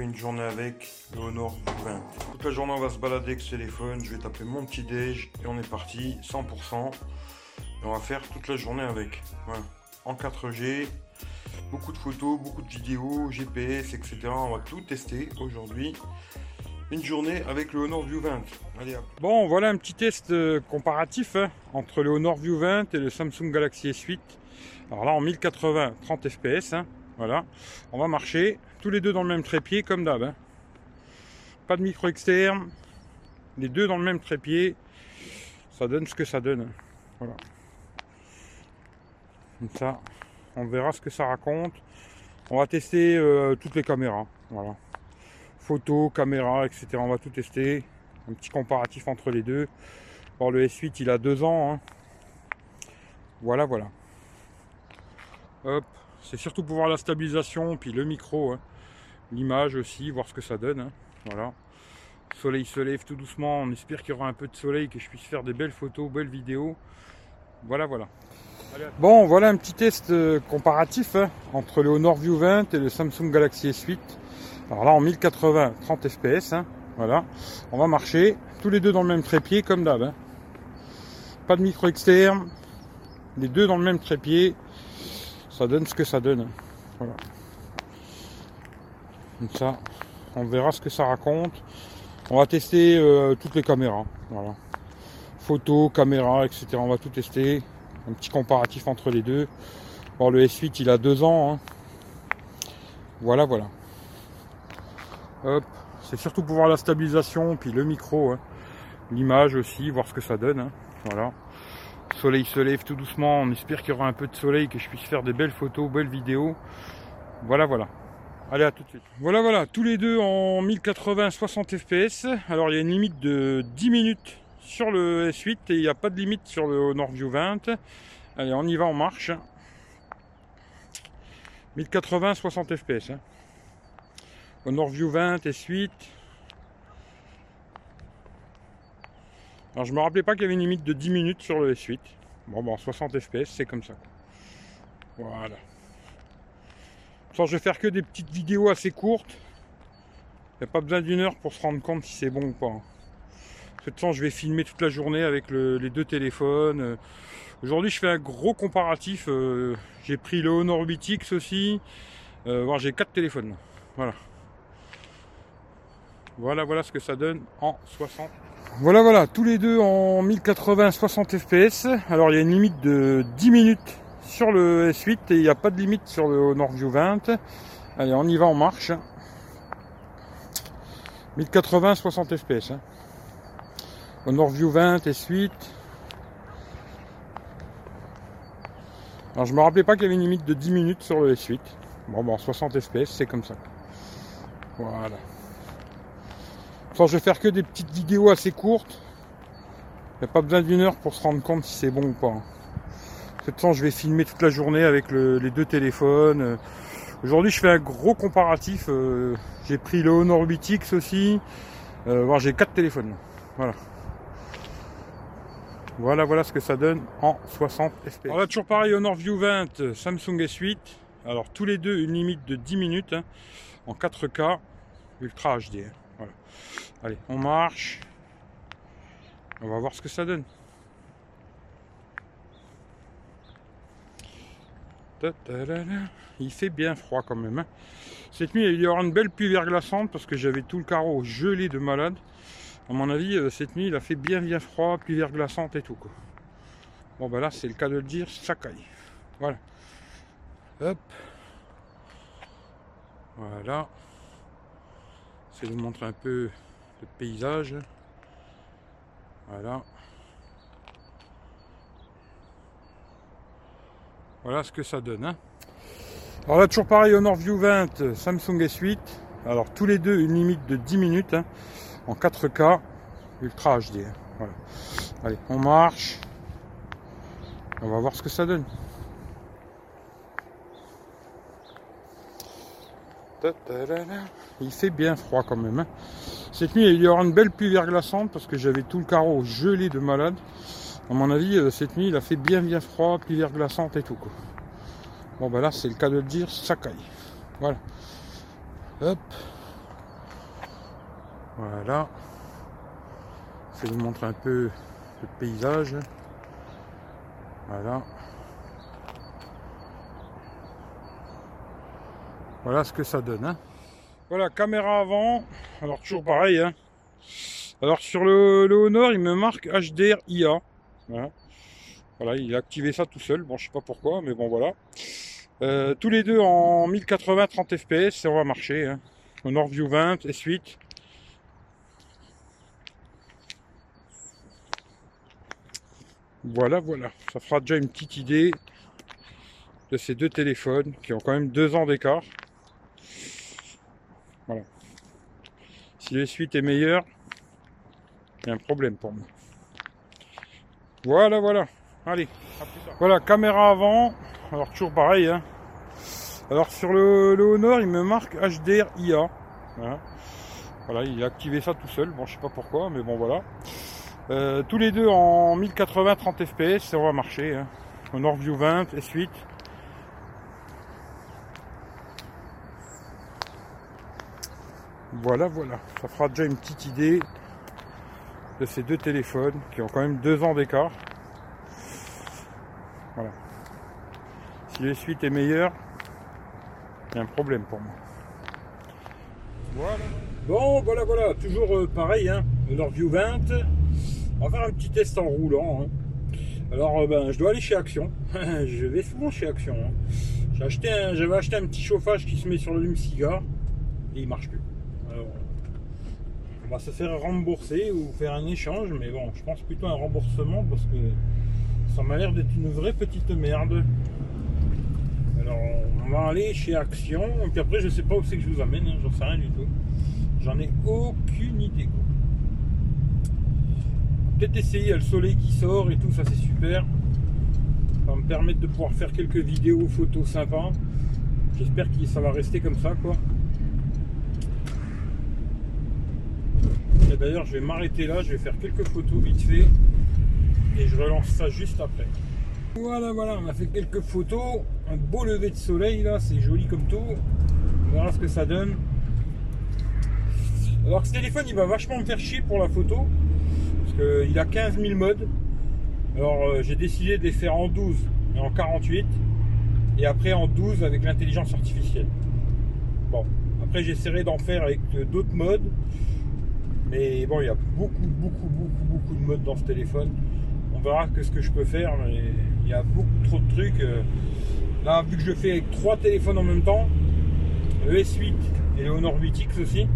une journée avec le Honor 20. Toute la journée, on va se balader avec ce téléphone. Je vais taper mon petit déj et on est parti 100%. Et on va faire toute la journée avec. En 4G, beaucoup de photos, beaucoup de vidéos, GPS, etc. On va tout tester aujourd'hui. Une journée avec le Honor View 20. Allez hop. Bon, voilà un petit test euh, comparatif hein, entre le Honor View 20 et le Samsung Galaxy S8. Alors là, en 1080, 30 fps. Voilà. On va marcher tous les deux dans le même trépied, comme d'hab. hein. Pas de micro externe. Les deux dans le même trépied. Ça donne ce que ça donne. hein. Voilà. Comme ça, on verra ce que ça raconte. On va tester euh, toutes les caméras. Voilà. Photo, caméra, etc. On va tout tester. Un petit comparatif entre les deux. Bon, le S8, il a deux ans. hein. Voilà, voilà. Hop. C'est surtout pour voir la stabilisation, puis le micro, hein. l'image aussi, voir ce que ça donne. hein. Voilà. Le soleil se lève tout doucement. On espère qu'il y aura un peu de soleil, que je puisse faire des belles photos, belles vidéos. Voilà, voilà. Bon, voilà un petit test euh, comparatif hein, entre le Honor View 20 et le Samsung Galaxy S8. Alors là, en 1080, 30 fps. voilà. On va marcher tous les deux dans le même trépied, comme d'hab. Pas de micro externe. Les deux dans le même trépied. Donne ce que ça donne. ça, on verra ce que ça raconte. On va tester euh, toutes les caméras. Voilà. Photo, caméra, etc. On va tout tester. Un petit comparatif entre les deux. Le S8, il a deux ans. hein. Voilà, voilà. C'est surtout pour voir la stabilisation, puis le micro, hein. l'image aussi, voir ce que ça donne. hein. Voilà. Le soleil se lève tout doucement. On espère qu'il y aura un peu de soleil, que je puisse faire des belles photos, belles vidéos. Voilà, voilà. Allez, à tout de suite. Voilà, voilà. Tous les deux en 1080 60 fps. Alors, il y a une limite de 10 minutes sur le S8 et il n'y a pas de limite sur le Honor View 20. Allez, on y va, on marche. 1080 60 fps. hein. Honor View 20 S8. Alors je me rappelais pas qu'il y avait une limite de 10 minutes sur le S8. Bon bon 60 fps c'est comme ça. Voilà. Sans je vais faire que des petites vidéos assez courtes. Il n'y a pas besoin d'une heure pour se rendre compte si c'est bon ou pas. hein. De toute façon je vais filmer toute la journée avec le- les deux téléphones. Euh, Aujourd'hui je fais un gros comparatif. euh, j'ai pris le Honor 8X aussi. Euh, j'ai quatre téléphones. Voilà. Voilà, voilà ce que ça donne en 60. Voilà, voilà, tous les deux en 1080 60 fps. Alors il y a une limite de 10 minutes sur le S8 et il n'y a pas de limite sur le Honor View 20. Allez, on y va, on marche. 1080 60 fps. Hein. Honor View 20 S8. Alors je me rappelais pas qu'il y avait une limite de 10 minutes sur le S8. Bon, bon, 60 fps, c'est comme ça. Voilà. Je vais faire que des petites vidéos assez courtes. Il n'y a pas besoin d'une heure pour se rendre compte si c'est bon ou pas. De toute façon, je vais filmer toute la journée avec le- les deux téléphones. Euh, Aujourd'hui, je fais un gros comparatif. euh, j'ai pris le Honor 8X aussi. Euh, j'ai quatre téléphones. Voilà. Voilà, voilà ce que ça donne en 60 fps. Alors là, toujours pareil, Honor View 20, euh, Samsung S8. Alors, tous les deux, une limite de 10 minutes hein, en 4K Ultra HD. Allez, on marche. On va voir ce que ça donne. Il fait bien froid quand même. hein. Cette nuit, il y aura une belle pluie verglaçante parce que j'avais tout le carreau gelé de malade. À mon avis, euh, cette nuit, il a fait bien bien froid, pluie verglaçante et tout. Bon, ben là, c'est le cas de le dire, ça caille. Voilà. Hop. Voilà. C'est de vous montrer un peu le paysage. Voilà. Voilà ce que ça donne. hein. Alors là, toujours pareil, Honor View 20, euh, Samsung S8. Alors tous les deux, une limite de 10 minutes hein, en 4K Ultra HD. hein. Voilà. Allez, on marche. On va voir ce que ça donne. Il fait bien froid quand même. hein. Cette nuit, il y aura une belle pluie verglaçante parce que j'avais tout le carreau gelé de malade. À mon avis, euh, cette nuit, il a fait bien bien froid, pluie verglaçante et tout. Bon bah là c'est le cas de le dire, ça caille. Voilà. Hop. Voilà. Je vais vous montrer un peu le paysage. Voilà. Voilà ce que ça donne. Hein. Voilà, caméra avant. Alors toujours pareil. Hein. Alors sur le, Honor, il me marque HDR IA. Voilà. il a activé ça tout seul. Bon, je sais pas pourquoi, mais bon voilà. Euh, tous les deux en 1080 30 fps, ça va marcher. Hein. Honor View 20, S8. Voilà, voilà. Ça fera déjà une petite idée de ces deux téléphones qui ont quand même deux ans d'écart. Voilà. Si les suites est meilleure, il y a un problème pour moi. Voilà, voilà. Allez, Voilà, caméra avant. Alors toujours pareil. Hein. Alors sur le, Honor, il me marque HDR IA. Voilà. il a activé ça tout seul. Bon, je sais pas pourquoi, mais bon voilà. Euh, tous les deux en 1080 30 fps, ça va marcher. Hein. Honor View 20, S8. Voilà, voilà. Ça fera déjà une petite idée de ces deux téléphones qui ont quand même deux ans d'écart. Voilà. Si les suites est meilleure, il y a un problème pour moi. Voilà. Bon, voilà, voilà. Toujours euh, pareil, hein. View 20. On va faire un petit test en roulant. Hein. Alors, euh, ben, je dois aller chez Action. je vais souvent chez Action. Hein. J'avais acheté, un, acheté un petit chauffage qui se met sur le lume-cigare et il marche plus on va se faire rembourser ou faire un échange, mais bon, je pense plutôt un remboursement parce que ça m'a l'air d'être une vraie petite merde. Alors on va aller chez Action, et puis après je sais pas où c'est que je vous amène, hein, j'en sais rien du tout. J'en ai aucune idée. Peut-être essayer, le soleil qui sort et tout, ça c'est super. Ça va me permettre de pouvoir faire quelques vidéos, photos sympas. J'espère que ça va rester comme ça quoi. D'ailleurs, je vais m'arrêter là, je vais faire quelques photos vite fait et je relance ça juste après. Voilà, voilà, on a fait quelques photos. Un beau lever de soleil là, c'est joli comme tout. On verra ce que ça donne. Alors, ce téléphone il va vachement me faire chier pour la photo parce qu'il a 15 000 modes. Alors, euh, j'ai décidé de les faire en 12 et en 48 et après en 12 avec l'intelligence artificielle. Bon, après j'essaierai d'en faire avec d'autres modes. Mais bon, il y a beaucoup, beaucoup, beaucoup, beaucoup de modes dans ce téléphone. On verra que ce que je peux faire, mais il y a beaucoup trop de trucs. Euh. Là, vu que je fais avec trois téléphones en même temps, le S8 et le Honor 8X aussi,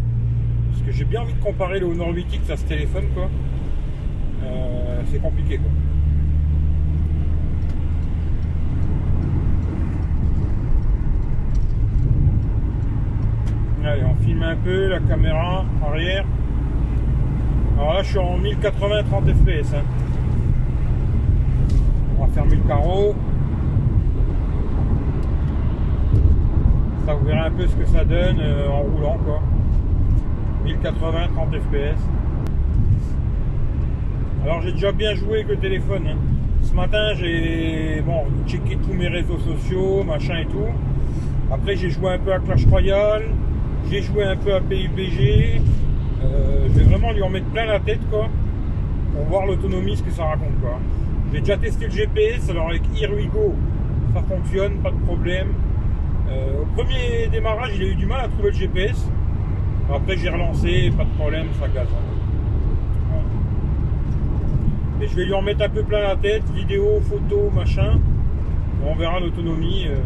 parce que j'ai bien envie de comparer le Honor 8X à ce téléphone, quoi. Euh, c'est compliqué, quoi. Allez, on filme un peu la caméra arrière. Alors là, je suis en 1080 30 fps. On va fermer le carreau. Ça, vous verrez un peu ce que ça donne euh, en roulant, quoi. 1080 30 fps. Alors, j'ai déjà bien joué avec le téléphone. Hein. Ce matin, j'ai bon, checké tous mes réseaux sociaux, machin et tout. Après, j'ai joué un peu à Clash Royale. J'ai joué un peu à PUBG. Euh, je vais vraiment lui en mettre plein la tête quoi pour voir l'autonomie ce que ça raconte quoi. J'ai déjà testé le GPS, alors avec Irwigo ça fonctionne, pas de problème. Euh, au premier démarrage il a eu du mal à trouver le GPS. Après j'ai relancé, pas de problème, ça gaze. Et je vais lui en mettre un peu plein la tête, vidéo, photo, machin. On verra l'autonomie, euh,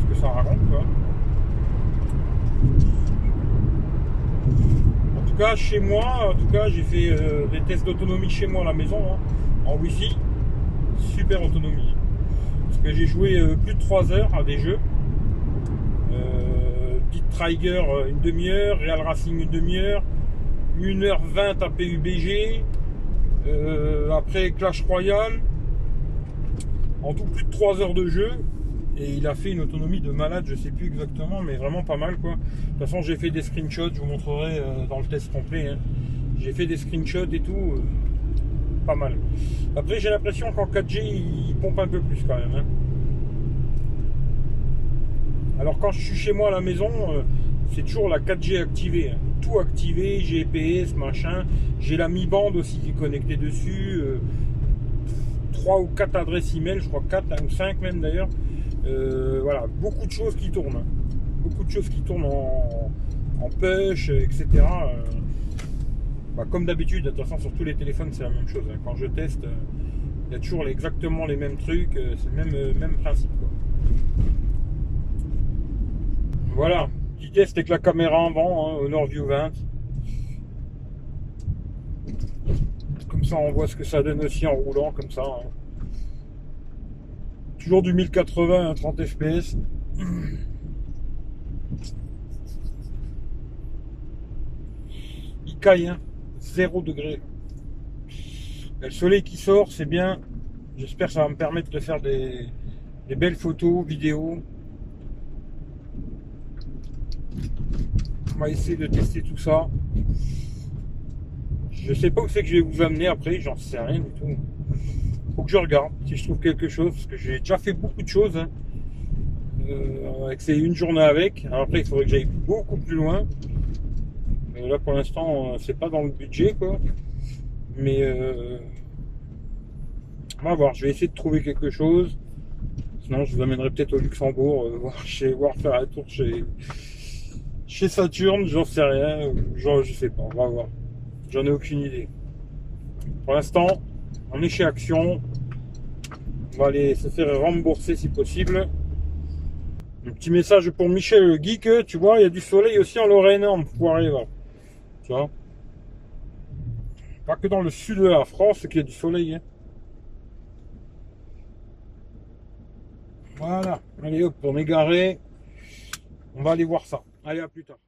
ce que ça raconte. Cas, chez moi, en tout cas, j'ai fait euh, des tests d'autonomie chez moi à la maison, hein, en Wi-Fi. Super autonomie. Parce que j'ai joué euh, plus de 3 heures à des jeux. Euh, Pit Trigger une demi-heure, Real Racing une demi-heure, 1h20 à PUBG, après Clash Royale. En tout, plus de 3 heures de jeu et il a fait une autonomie de malade, je sais plus exactement, mais vraiment pas mal quoi. De toute façon, j'ai fait des screenshots, je vous montrerai euh, dans le test complet. Hein. J'ai fait des screenshots et tout, euh, pas mal. Après, j'ai l'impression qu'en 4G, il pompe un peu plus quand même. Hein. Alors quand je suis chez moi à la maison, euh, c'est toujours la 4G activée. hein. Tout activé, GPS, machin. J'ai la Mi Band aussi qui est connectée dessus. 3 ou 4 adresses email, je crois 4 ou 5 même d'ailleurs. Euh, voilà, beaucoup de choses qui tournent. Beaucoup de choses qui tournent en, en push, euh, etc. Euh, bah, comme d'habitude, de toute façon sur tous les téléphones c'est la même chose. hein. Quand je teste, euh, il y a toujours exactement les mêmes trucs, c'est le même, même principe. quoi. Voilà, petit test avec la caméra en vent, hein, Honor View 20. Comme ça on voit ce que ça donne aussi en roulant comme ça. hein. Toujours du 1080 à 30 fps. Il caille, hein. 0 degré. Le soleil qui sort, c'est bien. J'espère que ça va me permettre de faire des, des belles photos, vidéos. On va essayer de tester tout ça. Je sais pas où c'est que je vais vous amener après, j'en sais rien du tout. Faut que je regarde si je trouve quelque chose, parce que j'ai déjà fait beaucoup de choses. Hein. Euh, avec ces une journée avec. Alors après, il faudrait que j'aille beaucoup plus loin. Mais là, pour l'instant, euh, c'est pas dans le budget, quoi. Mais euh, on va voir. Je vais essayer de trouver quelque chose. Sinon, je vous amènerai peut-être au Luxembourg, euh, voir, chez, voir faire un tour chez, chez Saturne. J'en sais rien. Genre, je sais pas. On va voir. J'en ai aucune idée. Pour l'instant, on est chez Action. On va aller se faire rembourser si possible. Un petit message pour Michel le geek, tu vois, il y a du soleil aussi en Lorraine, en foiré, là. Tu vois Pas que dans le sud de la France qu'il y a du soleil. hein. Voilà, allez hop, on est. On va aller voir ça. Allez, à plus tard.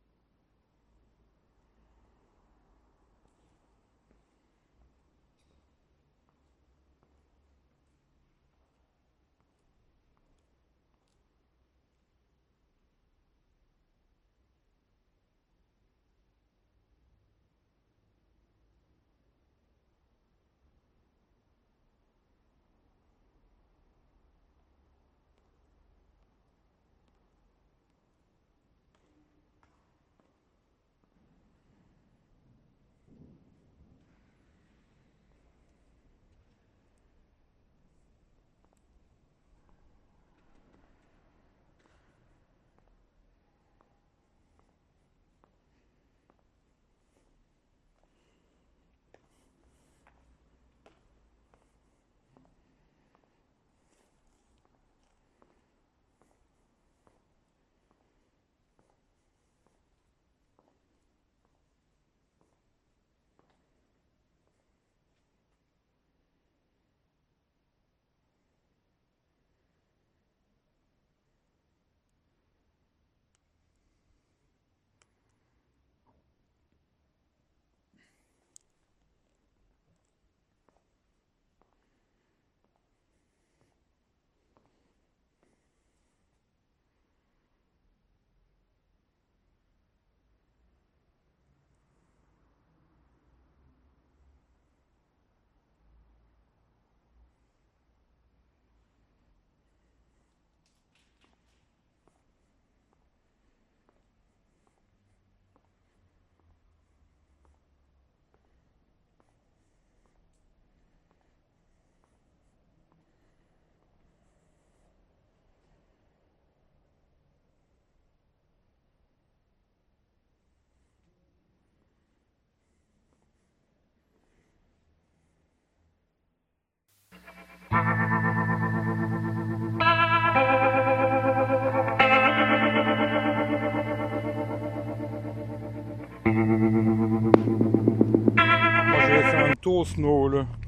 Faire un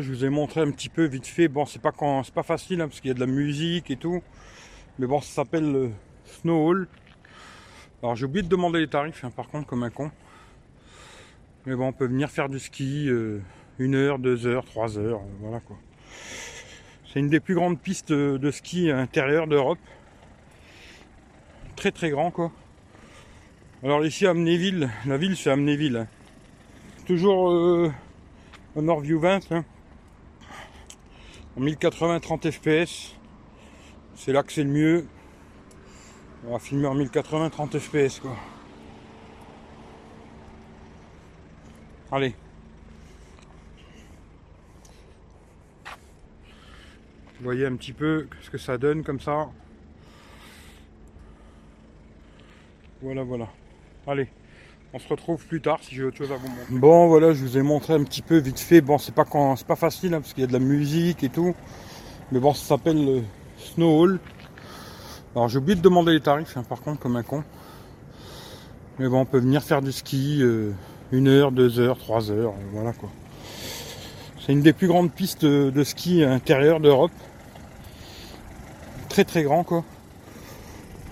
je vous ai montré un petit peu vite fait. Bon, c'est pas c'est pas facile hein, parce qu'il y a de la musique et tout. Mais bon, ça s'appelle le Snow Hall. Alors j'ai oublié de demander les tarifs, hein, par contre, comme un con. Mais bon, on peut venir faire du ski euh, une heure, deux heures, trois heures, euh, voilà quoi. C'est une des plus grandes pistes de ski intérieure d'Europe. Très très grand quoi. Alors ici à Amnéville, la ville c'est Amnéville. Hein. Toujours euh, au Northview 20. Hein. En 1080 30 fps. C'est là que c'est le mieux. On va filmer en 1080 30 fps quoi. Allez. Vous voyez un petit peu ce que ça donne comme ça. Voilà, voilà. Allez, on se retrouve plus tard si j'ai autre chose à vous montrer. Bon, voilà, je vous ai montré un petit peu vite fait. Bon, c'est pas quand, c'est pas facile hein, parce qu'il y a de la musique et tout. Mais bon, ça s'appelle le Snow Hall. Alors j'ai oublié de demander les tarifs, hein, par contre, comme un con. Mais bon, on peut venir faire du ski euh, une heure, deux heures, trois heures, euh, voilà quoi. C'est une des plus grandes pistes de, ski intérieure d'Europe. Très très grand quoi.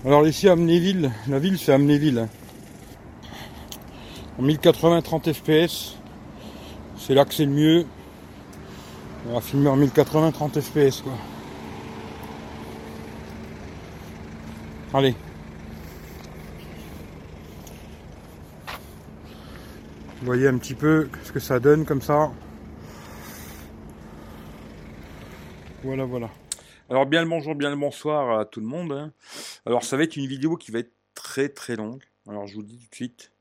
Alors ici Amnéville, la ville c'est Amnéville. Hein. En 1080 30 fps. C'est là que c'est le mieux. On va filmer en 1080 30 fps quoi. Allez. Vous voyez un petit peu ce que ça donne comme ça. Voilà, voilà. Alors bien le bonjour, bien le bonsoir à tout le monde. Hein. Alors ça va être une vidéo qui va être très très longue. Alors je vous dis tout de suite,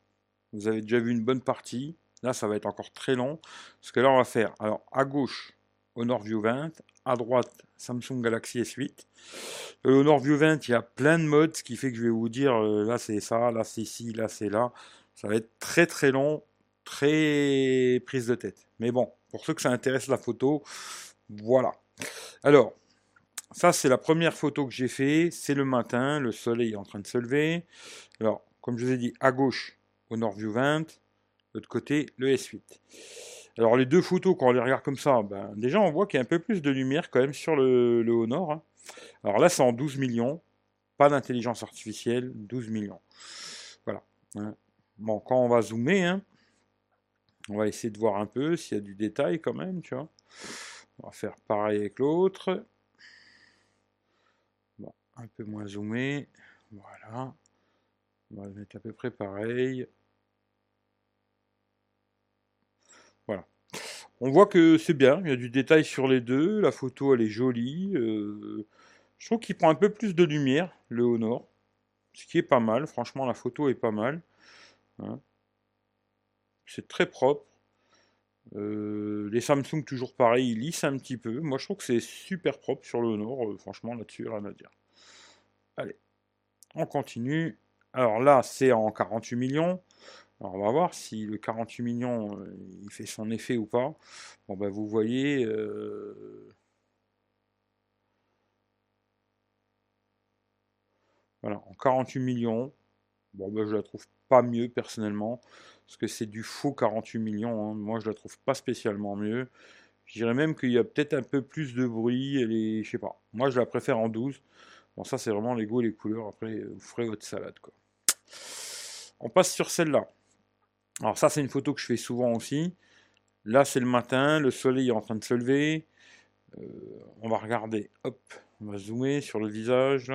vous avez déjà vu une bonne partie. Là ça va être encore très long. Parce que là on va faire, alors à gauche, Honor View 20, à droite, Samsung Galaxy S8. Euh, Honor View 20, il y a plein de modes, ce qui fait que je vais vous dire, euh, là c'est ça, là c'est ci, là c'est là. Ça va être très très long, très prise de tête. Mais bon, pour ceux que ça intéresse la photo, voilà. Alors, ça c'est la première photo que j'ai fait. C'est le matin, le soleil est en train de se lever. Alors, comme je vous ai dit, à gauche, au View 20, de l'autre côté, le S8. Alors les deux photos, quand on les regarde comme ça, ben, déjà on voit qu'il y a un peu plus de lumière quand même sur le, le haut nord. Hein. Alors là c'est en 12 millions, pas d'intelligence artificielle, 12 millions. Voilà. Hein. Bon, quand on va zoomer, hein, on va essayer de voir un peu s'il y a du détail quand même, tu vois. On va faire pareil avec l'autre. Bon, un peu moins zoomé. Voilà. On va le mettre à peu près pareil. Voilà. On voit que c'est bien, il y a du détail sur les deux, la photo elle est jolie. Euh, je trouve qu'il prend un peu plus de lumière, le Honor. Ce qui est pas mal, franchement la photo est pas mal. Hein. C'est très propre. Euh, les Samsung, toujours pareil, ils lissent un petit peu. Moi, je trouve que c'est super propre sur le Nord. Euh, franchement, là-dessus, rien à dire. Allez, on continue. Alors là, c'est en 48 millions. Alors, on va voir si le 48 millions, euh, il fait son effet ou pas. Bon, ben, vous voyez... Voilà, en 48 millions. Bon, ben, je la trouve pas mieux personnellement parce que c'est du faux 48 millions. Hein. Moi, je la trouve pas spécialement mieux. Je dirais même qu'il y a peut-être un peu plus de bruit. Elle est, je sais pas. Moi, je la préfère en 12. Bon, ça, c'est vraiment les goûts et les couleurs. Après, vous ferez votre salade, quoi. On passe sur celle-là. Alors ça, c'est une photo que je fais souvent aussi. Là, c'est le matin, le soleil est en train de se lever. Euh, on va regarder, hop, on va zoomer sur le visage.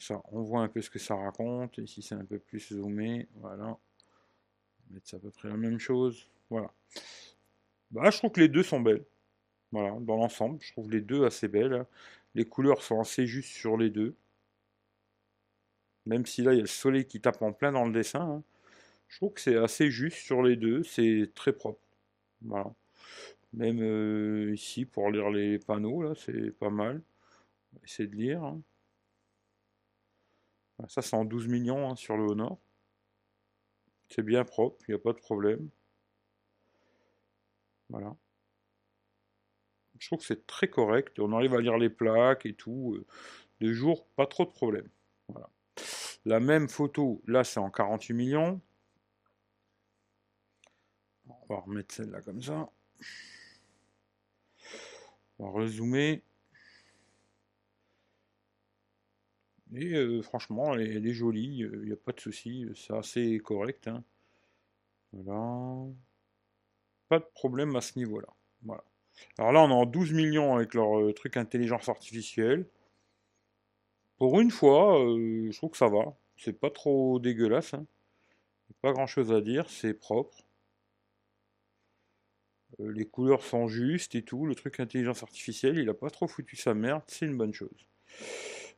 Ça, on voit un peu ce que ça raconte. Ici, c'est un peu plus zoomé. Voilà. Mettre à peu près la même chose. Voilà. Bah, je trouve que les deux sont belles. Voilà, dans l'ensemble, je trouve les deux assez belles. Les couleurs sont assez justes sur les deux. Même si là, il y a le soleil qui tape en plein dans le dessin. Hein. Je trouve que c'est assez juste sur les deux. C'est très propre. Même euh, ici, pour lire les panneaux, là, c'est pas mal. On va essayer de lire. Hein. Ça, c'est en 12 millions hein, sur le Honor. C'est bien propre, il n'y a pas de problème. Voilà. Je trouve que c'est très correct. On arrive à lire les plaques et tout. Euh, de jour, pas trop de problème. Voilà. La même photo, là, c'est en 48 millions. On va remettre celle-là comme ça. On va rezoomer. Et euh, franchement, elle est, jolie, il n'y a pas de souci, c'est assez correct. Hein. Voilà. Pas de problème à ce niveau-là. Voilà. Alors là, on est en 12 millions avec leur euh, truc intelligence artificielle. Pour une fois, euh, je trouve que ça va. C'est pas trop dégueulasse. Hein. Pas grand chose à dire, c'est propre. Euh, les couleurs sont justes et tout. Le truc intelligence artificielle, il a pas trop foutu sa merde, c'est une bonne chose.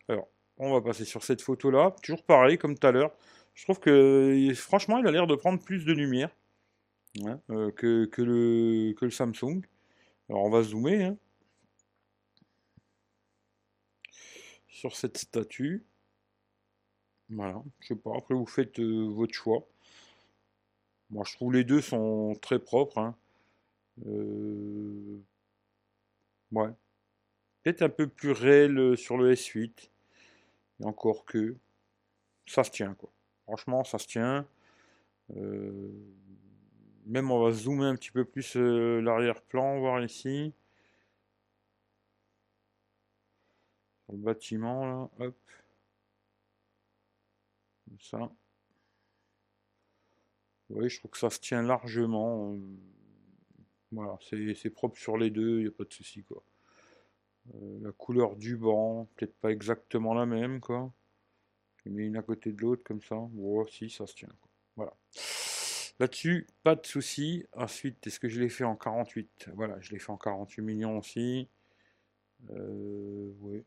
Alors, on va passer sur cette photo là. Toujours pareil, comme tout à l'heure. Je trouve que franchement, il a l'air de prendre plus de lumière hein, que, que, le, que le Samsung. Alors on va zoomer hein. Sur cette statue. Voilà, je sais pas, après vous faites euh, votre choix. Moi je trouve les deux sont très propres. Hein. Euh, ouais. Peut-être un peu plus réel euh, sur le S8. Et encore que. Ça se tient quoi. Franchement ça se tient. Même on va zoomer un petit peu plus l'arrière-plan, voir ici. Le bâtiment, là, hop. Comme ça. Voyez, je trouve que ça se tient largement. Voilà, c'est propre sur les deux, il n'y a pas de souci, quoi. Euh, la couleur du banc, peut-être pas exactement la même, quoi. Je mets une à côté de l'autre, comme ça. Bon, si, ça se tient, Voilà. Là-dessus, pas de souci. Ensuite, est-ce que je l'ai fait en 48 Voilà, je l'ai fait en 48 millions aussi. Euh, oui,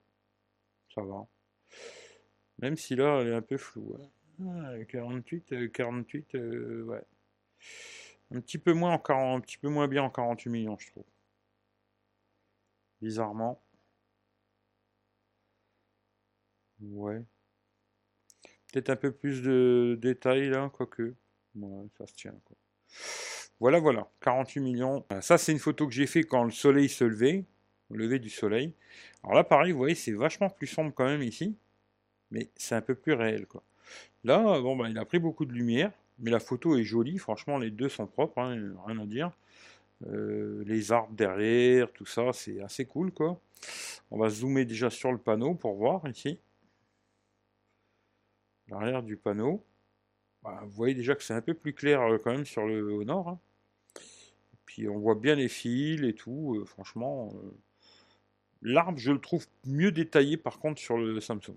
ça va. Même si là, elle est un peu floue. 48, 48, euh, euh, ouais. Un petit peu moins en 40, un petit peu moins bien en 48 millions, je trouve. Bizarrement. Ouais. Peut-être un peu plus de détails là, quoique ça se tient. Voilà, voilà, 48 millions. Ça, c'est une photo que j'ai fait quand le soleil se levait, lever du soleil. Alors là, pareil, vous voyez, c'est vachement plus sombre quand même ici, mais c'est un peu plus réel, quoi. Là, bon, ben, il a pris beaucoup de lumière, mais la photo est jolie. Franchement, les deux sont propres, hein, rien à dire. Euh, les arbres derrière, tout ça, c'est assez cool, quoi. On va zoomer déjà sur le panneau pour voir ici. L'arrière du panneau. Bah, vous voyez déjà que c'est un peu plus clair euh, quand même sur le nord. Hein. Puis on voit bien les fils et tout. Euh, franchement, l'arbre, je le trouve mieux détaillé par contre sur le Samsung.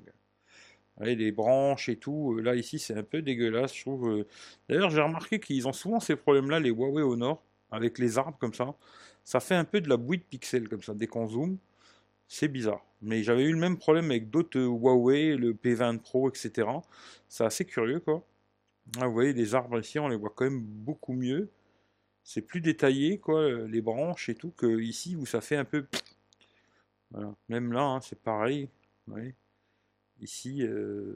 voyez, les branches et tout, là ici c'est un peu dégueulasse, je trouve. D'ailleurs, j'ai remarqué qu'ils ont souvent ces problèmes-là, les Huawei au nord, avec les arbres comme ça. Ça fait un peu de la bouille de pixels comme ça, dès qu'on zoome. C'est bizarre. Mais j'avais eu le même problème avec d'autres Huawei, le P20 Pro, etc. C'est assez curieux, quoi. Ah, vous voyez, les arbres ici, on les voit quand même beaucoup mieux. C'est plus détaillé, quoi, les branches et tout, que ici où ça fait un peu. Voilà. Même là, hein, c'est pareil. Ici, euh,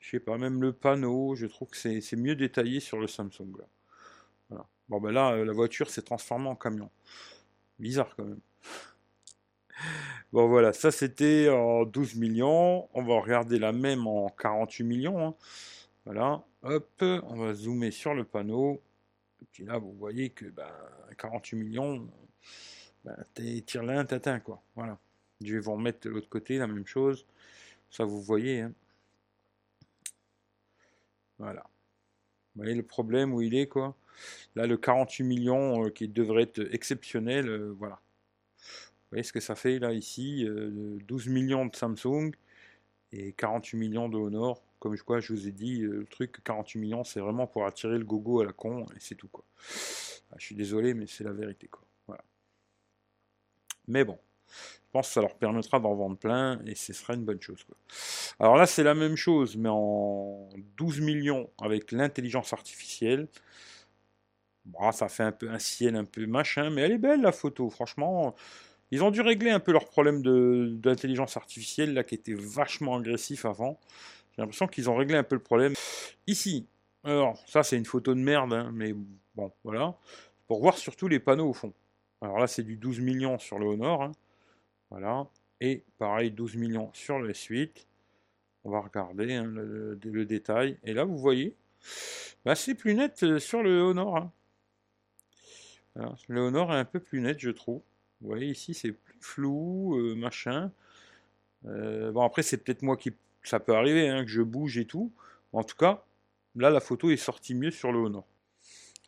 je sais pas, même le panneau, je trouve que c'est mieux détaillé sur le Samsung. Bon, ben là, euh, la voiture s'est transformée en camion. Bizarre quand même. Bon voilà, ça c'était en 12 millions. On va regarder la même en 48 millions. Hein. Voilà. Hop, on va zoomer sur le panneau. Et puis là, vous voyez que ben, 48 millions, ben, tire l'un, t'atteins quoi. Voilà. Je vais vous remettre de l'autre côté la même chose. Ça, vous voyez. Hein. Voilà. Vous voyez le problème où il est quoi. Là, le 48 millions euh, qui devrait être exceptionnel, euh, voilà. Vous voyez ce que ça fait là ici 12 euh, millions de Samsung et 48 millions de Honor comme je, je vous ai dit, le truc 48 millions, c'est vraiment pour attirer le gogo à la con, et c'est tout. quoi. Ah, je suis désolé, mais c'est la vérité. quoi. Voilà. Mais bon, pense que ça leur permettra d'en vendre plein, et ce sera une bonne chose. Alors là, c'est la même chose, mais en 12 millions avec l'intelligence artificielle. Bon, ça fait un peu un ciel un peu machin, mais elle est belle la photo, franchement. Ils ont dû régler un peu leur problème d'intelligence artificielle là qui était vachement agressif avant. J'ai l'impression qu'ils ont réglé un peu le problème. Ici, alors ça c'est une photo de merde, hein, mais bon, voilà. Pour voir surtout les panneaux au fond. Alors là c'est du 12 millions sur le Honor. Hein. Voilà. Et pareil, 12 millions sur le S8. On va regarder hein, le, détail. Et là vous voyez, bah, c'est plus net euh, sur le Honor. Le Honor est un peu plus net je trouve. Vous voyez ici c'est plus flou, euh, machin. Euh, bon, après, c'est peut-être moi qui. Ça peut arriver, hein, que je bouge et tout. En tout cas, là, la photo est sortie mieux sur le Honor.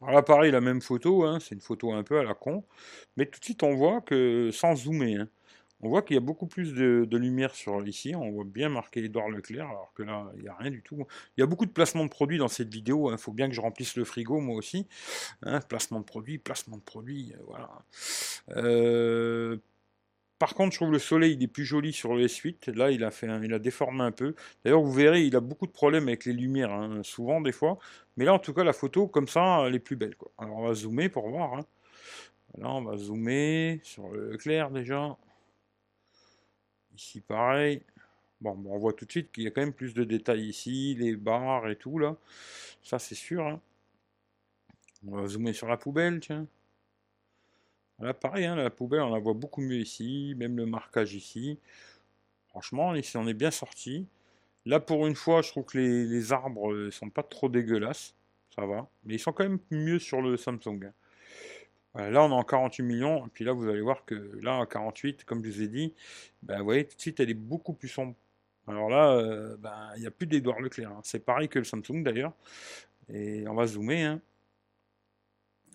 Alors là, pareil, la même photo, hein, c'est une photo un peu à la con. Mais tout de suite, on voit que, sans zoomer, hein, on voit qu'il y a beaucoup plus de, lumière sur ici. On voit bien marqué Edouard Leclerc, alors que là, il n'y a rien du tout. Il y a beaucoup de placements de produits dans cette vidéo. Il hein. faut bien que je remplisse le frigo, moi aussi. placement de produits, placement de produits, euh, voilà. Euh, par contre, je trouve le soleil il est plus joli sur le S8. Là, il a, fait a déformé un peu. D'ailleurs, vous verrez, il a beaucoup de problèmes avec les lumières, hein, souvent des fois. Mais là, en tout cas, la photo, comme ça, elle est plus belle. Alors, on va zoomer pour voir. Hein. Là, on va zoomer sur le clair déjà. Ici, pareil. Bon, on voit tout de suite qu'il y a quand même plus de détails ici, les barres et tout, là. Ça, c'est sûr. Hein. On va zoomer sur la poubelle, tiens. Là, pareil, hein, la poubelle, on la voit beaucoup mieux ici, même le marquage ici. Franchement, ici, on est bien sorti. Là, pour une fois, je trouve que les, arbres ne euh, sont pas trop dégueulasses. Ça va. Mais ils sont quand même mieux sur le Samsung. Hein. Là, on est en 48 millions. Et puis là, vous allez voir que là, en 48, comme je vous ai dit, ben, vous voyez, tout de suite, elle est beaucoup plus sombre. Alors là, euh, ben, il n'y a plus d'Edouard Leclerc. Hein. C'est pareil que le Samsung, d'ailleurs. Et on va zoomer.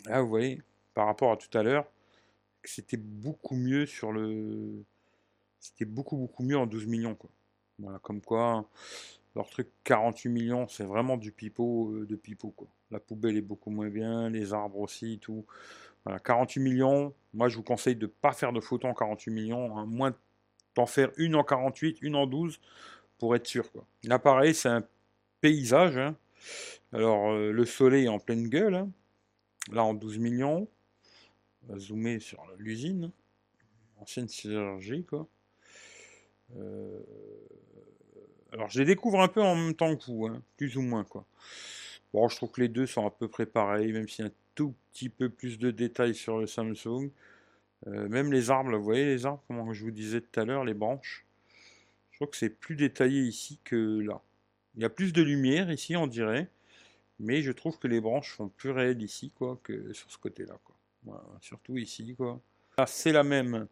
Là, vous voyez, par rapport à tout à l'heure, c'était beaucoup mieux sur le. C'était beaucoup, beaucoup mieux en 12 millions, quoi. Voilà, comme quoi, leur truc 48 millions, c'est vraiment du pipeau euh, de pipeau, quoi. La poubelle est beaucoup moins bien, les arbres aussi, tout. Voilà, 48 millions, moi je vous conseille de ne pas faire de photos en 48 millions, hein, moins d'en faire une en 48, une en 12, pour être sûr, quoi. Là, pareil, c'est un paysage. Hein. Alors, euh, le soleil est en pleine gueule, hein. là en 12 millions. On va zoomer sur l'usine. Ancienne sidérurgie. Euh, alors, je les découvre un peu en même temps que vous, plus ou moins, quoi. Bon, je trouve que les deux sont à peu près pareils, même s'il tout petit peu plus de détails sur le Samsung. Euh, même les arbres, vous voyez les arbres, comme je vous disais tout à l'heure, les branches. Je trouve que c'est plus détaillé ici que là. Il y a plus de lumière ici, on dirait. Mais je trouve que les branches sont plus réelles ici, quoi, que sur ce côté-là, surtout ici, quoi. c'est la même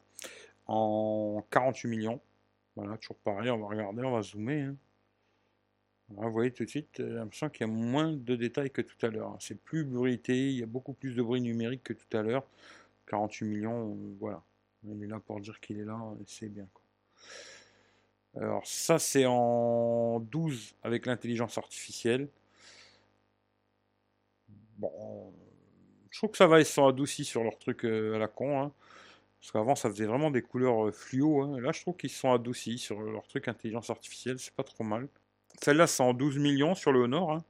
en 48 millions. Voilà, toujours pareil, on va regarder, on va zoomer. Hein. Vous voyez tout de suite, j'ai l'impression qu'il y a moins de détails que tout à l'heure. C'est plus bruité, il y a beaucoup plus de bruit numérique que tout à l'heure. 48 millions, voilà. Il est là pour dire qu'il est là, c'est bien. Quoi. Alors ça c'est en 12 avec l'intelligence artificielle. Bon, je trouve que ça va, ils sont adoucis sur leur truc euh, à la con. Hein. Parce qu'avant, ça faisait vraiment des couleurs euh, fluo. Hein. Là, je trouve qu'ils sont adoucis sur leur truc intelligence artificielle. C'est pas trop mal. Celle-là, c'est en 12 millions sur le Honor. Hein.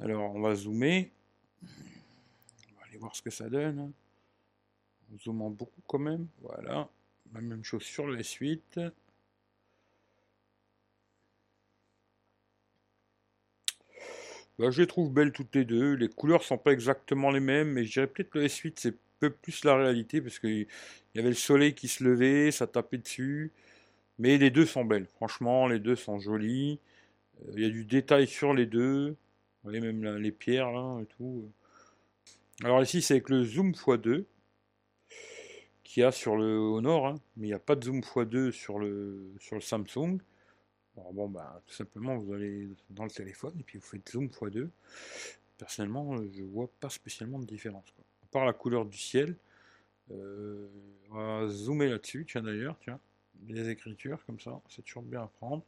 Alors, on va zoomer. On va aller voir ce que ça donne. On zoome beaucoup quand même. Voilà. La même chose sur les suites. Bah, je les trouve belles toutes les deux. Les couleurs sont pas exactement les mêmes, mais je dirais peut-être le S8 c'est un peu plus la réalité parce qu'il y avait le soleil qui se levait, ça tapait dessus. Mais les deux sont belles. Franchement, les deux sont jolies. Il y a du détail sur les deux. Vous voyez même les pierres là et tout. Alors ici c'est avec le zoom x2 qu'il y a sur le Honor, hein. mais il n'y a pas de zoom x2 sur le, Samsung bon, bah, tout simplement, vous allez dans le téléphone et puis vous faites zoom x2. Personnellement, je vois pas spécialement de différence. Quoi. À part la couleur du ciel, euh, on va zoomer là-dessus, tiens d'ailleurs, tiens, les écritures comme ça, c'est toujours bien à prendre.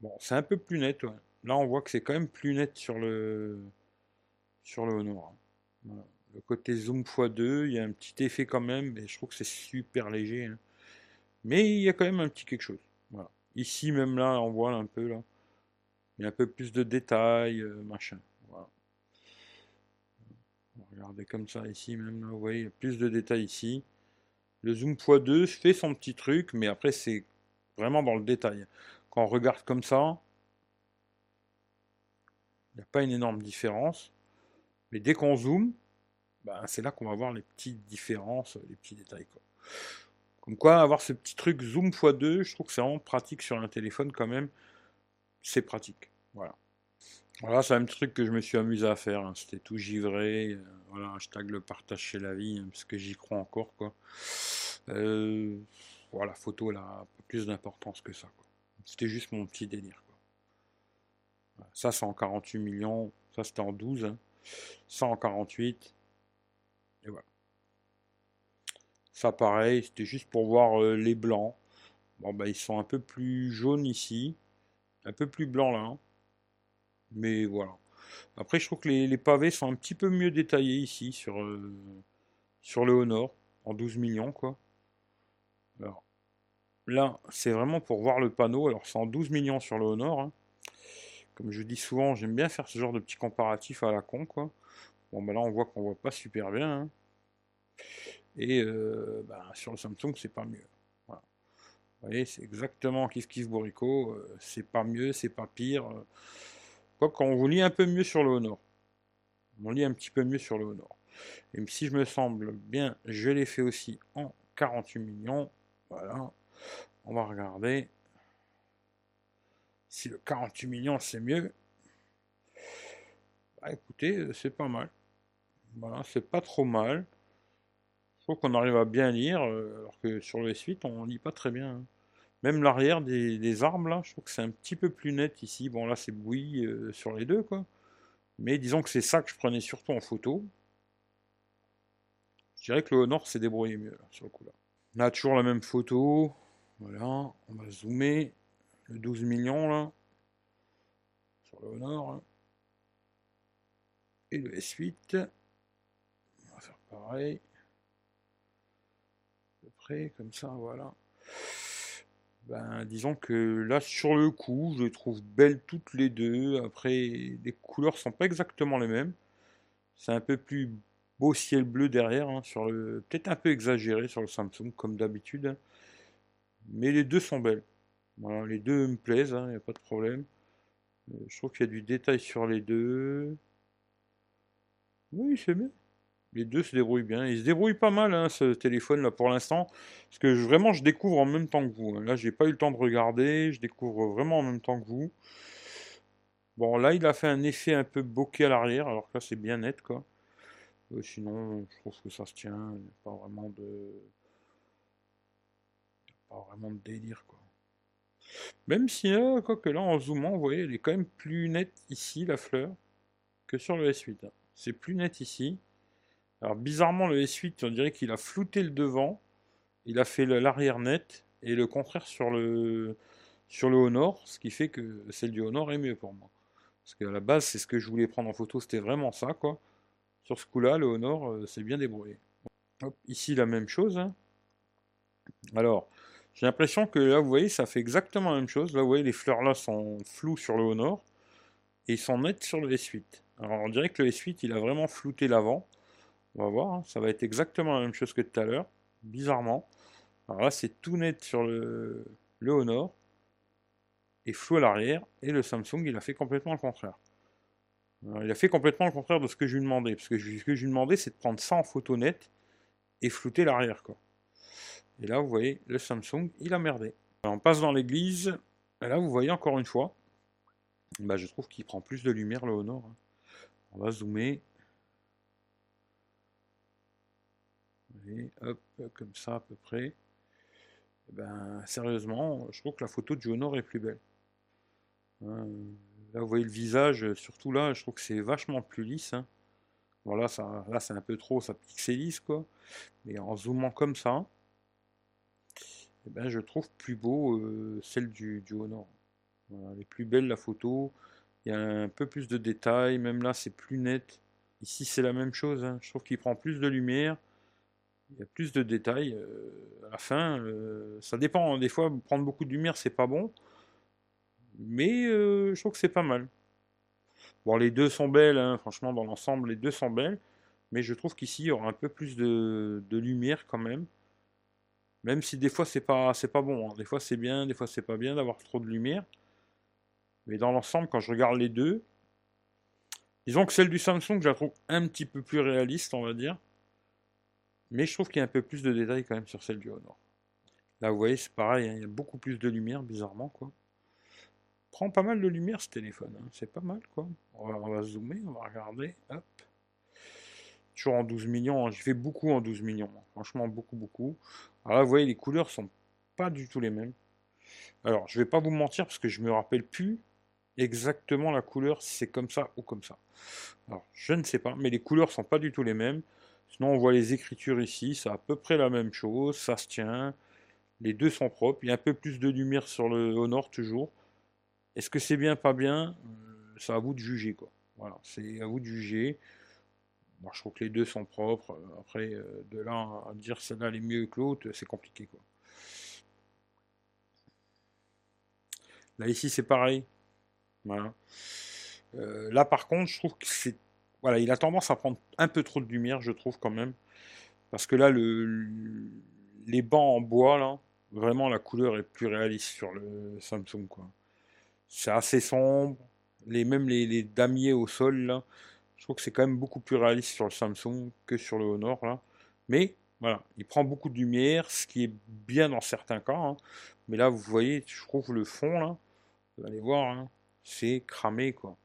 Bon, c'est un peu plus net, Là, on voit que c'est quand même plus net sur le sur le Honor. Hein. Le côté zoom x2, il y a un petit effet quand même, mais je trouve que c'est super léger. Hein. Mais il y a quand même un petit quelque chose. Voilà. Ici, même là, on voit un peu là. Il y a un peu plus de détails, euh, machin. Voilà. Regardez comme ça ici, même là, vous voyez, il y a plus de détails ici. Le zoom x2 fait son petit truc, mais après, c'est vraiment dans le détail. Quand on regarde comme ça, il n'y a pas une énorme différence. Mais dès qu'on zoome, ben, c'est là qu'on va voir les petites différences, les petits détails. Comme quoi, avoir ce petit truc zoom x2, je trouve que c'est vraiment pratique sur un téléphone quand même. C'est pratique. Voilà. Voilà, c'est un truc que je me suis amusé à faire. hein. C'était tout givré. euh, Voilà, hashtag le partage chez la vie, hein, parce que j'y crois encore, quoi. Euh, voilà, photo, pas plus d'importance que ça. C'était juste mon petit délire, quoi. Ça, c'est en 48 millions. Ça, c'était en 12. hein. Ça, en 48. Et voilà. Ça, pareil, c'était juste pour voir euh, les blancs. Bon, bah, ils sont un peu plus jaunes ici. Un peu plus blancs là. hein. Mais voilà. Après, je trouve que les, les pavés sont un petit peu mieux détaillés ici sur, euh, sur le Honor, en 12 millions, quoi. Alors, là, c'est vraiment pour voir le panneau. Alors, c'est en 12 millions sur le Honor. hein. Comme je dis souvent, j'aime bien faire ce genre de petits comparatifs à la con, quoi. Bon, bah là, on voit qu'on voit pas super bien. hein. Et euh, bah, sur le Samsung, c'est pas mieux. Voilà. Vous voyez, c'est exactement Kiff Kiff Borico. euh, c'est pas mieux, c'est pas pire. Quoi qu'on vous lit un peu mieux sur le Honor. On lit un petit peu mieux sur le Honor. Et si je me semble bien, je l'ai fait aussi en 48 millions. Voilà. On va regarder si le 48 millions c'est mieux. Bah écoutez, c'est pas mal. Voilà, c'est pas trop mal. Je trouve qu'on arrive à bien lire, euh, alors que sur le S8, on lit pas très bien. hein. Même l'arrière des, des armes, là, je trouve que c'est un petit peu plus net ici. Bon, là, c'est bouilli euh, sur les deux, quoi. Mais disons que c'est ça que je prenais surtout en photo. Je dirais que le Honor s'est débrouillé mieux, là, sur le coup, là. Là, toujours la même photo. Voilà, on va zoomer. Le 12 millions, là. Sur le Honor. hein. Et le S8. On va faire pareil. À peu près, comme ça, voilà. Ben, disons que là, sur le coup, je les trouve belles toutes les deux. Après, les couleurs sont pas exactement les mêmes. C'est un peu plus beau ciel bleu derrière, hein, peut-être un peu exagéré sur le Samsung, comme d'habitude. Hein. Mais les deux sont belles. Les deux me plaisent, il n'y a pas de problème. Euh, je trouve qu'il y a du détail sur les deux. Oui, c'est bien. Les deux se débrouillent bien. Ils se débrouillent pas mal, hein, ce téléphone là pour l'instant. Parce que vraiment, je découvre en même temps que vous. hein. Là, j'ai pas eu le temps de regarder. Je découvre vraiment en même temps que vous. Bon, là, il a fait un effet un peu bokeh à l'arrière, alors que là, c'est bien net, quoi. Euh, sinon, je trouve que ça se tient. Il n'y a pas vraiment de. Pas vraiment de délire, quoi. Même si, euh, quoi que là, en zoomant, vous voyez, elle est quand même plus nette ici, la fleur, que sur le S8. hein. C'est plus net ici. Alors, bizarrement, le S8, on dirait qu'il a flouté le devant. Il a fait l'arrière net. Et le contraire sur le, sur le Honor. Ce qui fait que celle du Honor est mieux pour moi. Parce qu'à la base, c'est ce que je voulais prendre en photo. C'était vraiment ça, quoi. Sur ce coup-là, le Honor euh, s'est bien débrouillé. Ici, la même chose. hein. Alors, j'ai l'impression que là, vous voyez, ça fait exactement la même chose. Là, vous voyez, les fleurs là sont floues sur le Honor. Et ils sont nets sur le S8. Alors, on dirait que le S8, il a vraiment flouté l'avant. On va voir, hein, ça va être exactement la même chose que tout à l'heure, bizarrement. Alors là, c'est tout net sur le, le Honor et flou à l'arrière. Et le Samsung, il a fait complètement le contraire. Il a fait complètement le contraire de ce que je lui demandais. Parce que ce que je lui demandais, c'est de prendre ça en photo nette et flouter l'arrière. quoi. Et là, vous voyez, le Samsung, il a merdé. On passe dans l'église. Et là, vous voyez encore une fois, bah, je trouve qu'il prend plus de lumière le Honor. hein. On va zoomer. Et hop, comme ça à peu près. Eh ben, sérieusement, je trouve que la photo de Honor est plus belle. Hein, Là, vous voyez le visage, surtout là, je trouve que c'est vachement plus lisse. hein. Bon, là, ça, là c'est un peu trop, ça pixelise, quoi. Mais en zoomant comme ça, eh ben, je trouve plus beau euh, celle du, du Honor. Voilà, elle est plus belle la photo. Il y a un peu plus de détails. Même là, c'est plus net. Ici, c'est la même chose. hein. Je trouve qu'il prend plus de lumière. Il y a plus de détails. euh, à la fin, euh, ça dépend. hein. Des fois, prendre beaucoup de lumière, c'est pas bon. Mais je trouve que c'est pas mal. Bon, les deux sont belles. hein. Franchement, dans l'ensemble, les deux sont belles. Mais je trouve qu'ici, il y aura un peu plus de lumière quand même. Même si des fois, c'est pas, c'est pas bon. hein. Des fois, c'est bien. Des fois, c'est pas bien d'avoir trop de lumière. Mais dans l'ensemble, quand je regarde les deux, disons que celle du Samsung, je la trouve un petit peu plus réaliste, on va dire. Mais je trouve qu'il y a un peu plus de détails quand même sur celle du Honor. Là, vous voyez, c'est pareil, hein, il y a beaucoup plus de lumière, bizarrement, quoi. prend pas mal de lumière ce téléphone, hein. c'est pas mal quoi. On va, zoomer, on va regarder, hop. Toujours en 12 millions, hein. j'ai fait beaucoup en 12 millions, franchement beaucoup beaucoup. Alors là vous voyez les couleurs sont pas du tout les mêmes. Alors je vais pas vous mentir parce que je me rappelle plus exactement la couleur si c'est comme ça ou comme ça. Alors je ne sais pas, mais les couleurs sont pas du tout les mêmes. Sinon on voit les écritures ici, c'est à peu près la même chose, ça se tient. Les deux sont propres. Il y a un peu plus de lumière sur le Honor toujours. Est-ce que c'est bien, pas bien? Euh, C'est à vous de juger, quoi. Voilà, c'est à vous de juger. Moi, je trouve que les deux sont propres. Après, euh, de là à dire celle-là est mieux que l'autre, c'est compliqué, quoi. Là, ici, c'est pareil. Voilà. Euh, là, par contre, je trouve que c'est... Voilà, il a tendance à prendre un peu trop de lumière, je trouve, quand même. Parce que là, le... les bancs en bois, là, Vraiment, la couleur est plus réaliste sur le Samsung. quoi. C'est assez sombre. Les, même les, damiers au sol, là, je trouve que c'est quand même beaucoup plus réaliste sur le Samsung que sur le Honor. Là. Mais voilà, il prend beaucoup de lumière, ce qui est bien dans certains cas. Hein. Mais là, vous voyez, je trouve le fond, là, vous allez voir, hein, c'est cramé. quoi.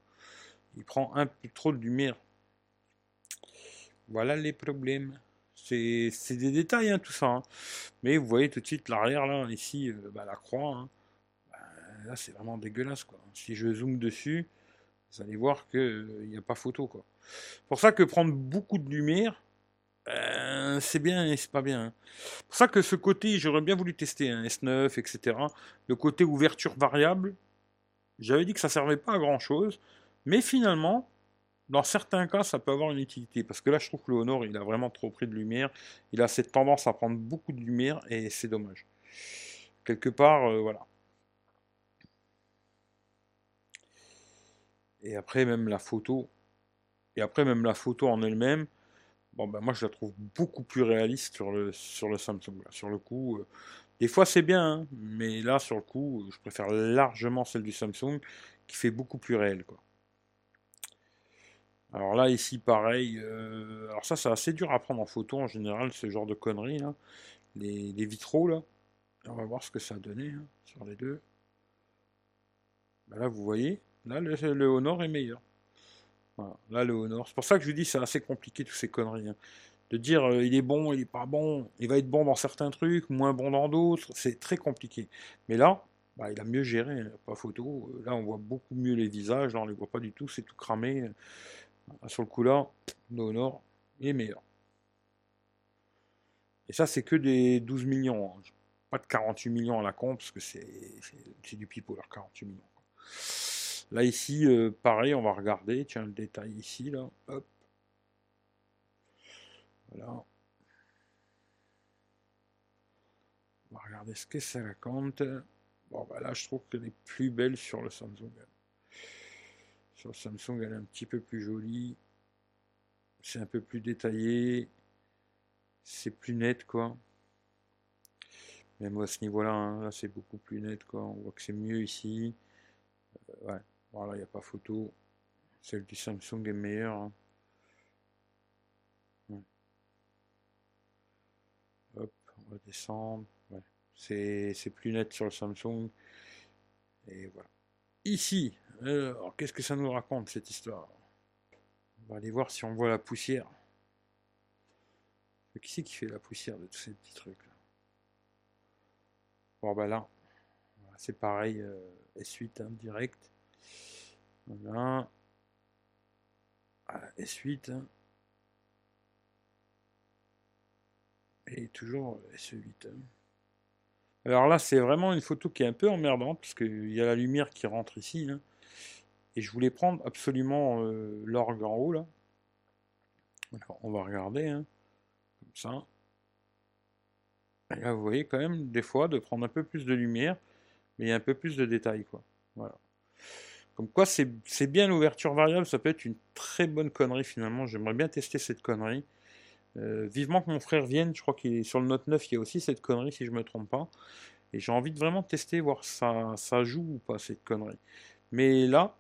Il prend un peu trop de lumière. Voilà les problèmes. C'est des détails, hein, tout ça. Mais vous voyez tout de suite l'arrière, là, ici, euh, bah, la croix. Bah, là, c'est vraiment dégueulasse, quoi. Si je zoome dessus, vous allez voir qu'il euh, n'y a pas photo, quoi. pour ça que prendre beaucoup de lumière, ben, c'est bien et c'est pas bien. C'est pour ça que ce côté, j'aurais bien voulu tester un S9, etc. Le côté ouverture variable, j'avais dit que ça servait pas à grand chose, mais finalement, dans certains cas, ça peut avoir une utilité. Parce que là, je trouve que le Honor, il a vraiment trop pris de lumière. Il a cette tendance à prendre beaucoup de lumière et c'est dommage. Quelque part, euh, voilà. Et après, même la photo. Et après, même la photo en elle-même. Bon, ben moi, je la trouve beaucoup plus réaliste sur le, sur le Samsung. Sur le coup, euh, des fois, c'est bien. Hein, mais là, sur le coup, je préfère largement celle du Samsung qui fait beaucoup plus réel, quoi. Alors là, ici, pareil. Euh, alors ça, c'est assez dur à prendre en photo en général, ce genre de conneries. Là. Les, vitraux, là. On va voir ce que ça a donné hein, sur les deux. Ben là, vous voyez, là, le, Honor est meilleur. Là, le Honor. C'est pour ça que je vous dis, c'est assez compliqué, toutes ces conneries. Hein. De dire, euh, il est bon, il est pas bon, il va être bon dans certains trucs, moins bon dans d'autres, c'est très compliqué. Mais là, bah, il a mieux géré, hein, pas photo. Là, on voit beaucoup mieux les visages, là, on les voit pas du tout, c'est tout cramé. Sur le coup là, le Honor est meilleur. Et ça, c'est que des 12 millions. Hein. Pas de 48 millions à la con, parce que c'est du pipeau, leur 48 millions. Là, ici, euh, pareil, on va regarder. Tiens, le détail ici, là. Hop. Voilà. On va regarder ce que ça raconte. Bon, bah là, je trouve qu'elle est plus belle sur le Samsung. Sur Samsung, elle est un petit peu plus jolie. C'est un peu plus détaillé. C'est plus net, quoi. Même à ce niveau-là, hein, là, c'est beaucoup plus net, quoi. On voit que c'est mieux ici. Euh, ouais, voilà, il n'y a pas photo. Celle du Samsung est meilleure. Hein. Hop, on va descendre. C'est plus net sur le Samsung. Et voilà. Ici, alors, qu'est-ce que ça nous raconte cette histoire? On va aller voir si on voit la poussière. Qui c'est qui fait la poussière de tous ces petits trucs là? Bon, bah là, c'est pareil, euh, S8 hein, direct. Voilà. S8. Hein. Et toujours S8. Hein. Alors là, c'est vraiment une photo qui est un peu emmerdante, parce qu'il y a la lumière qui rentre ici. Et je voulais prendre absolument euh, l'orgue en haut, là. on va regarder, hein, comme ça. Et là, vous voyez quand même, des fois, de prendre un peu plus de lumière, mais un peu plus de détails, quoi. Voilà. Comme quoi, c'est bien l'ouverture variable, ça peut être une très bonne connerie, finalement. J'aimerais bien tester cette connerie. Euh, vivement que mon frère vienne, je crois qu'il est sur le Note 9, il y a aussi cette connerie, si je ne me trompe pas. Et j'ai envie de vraiment tester, voir ça, ça joue ou pas, cette connerie. Mais là,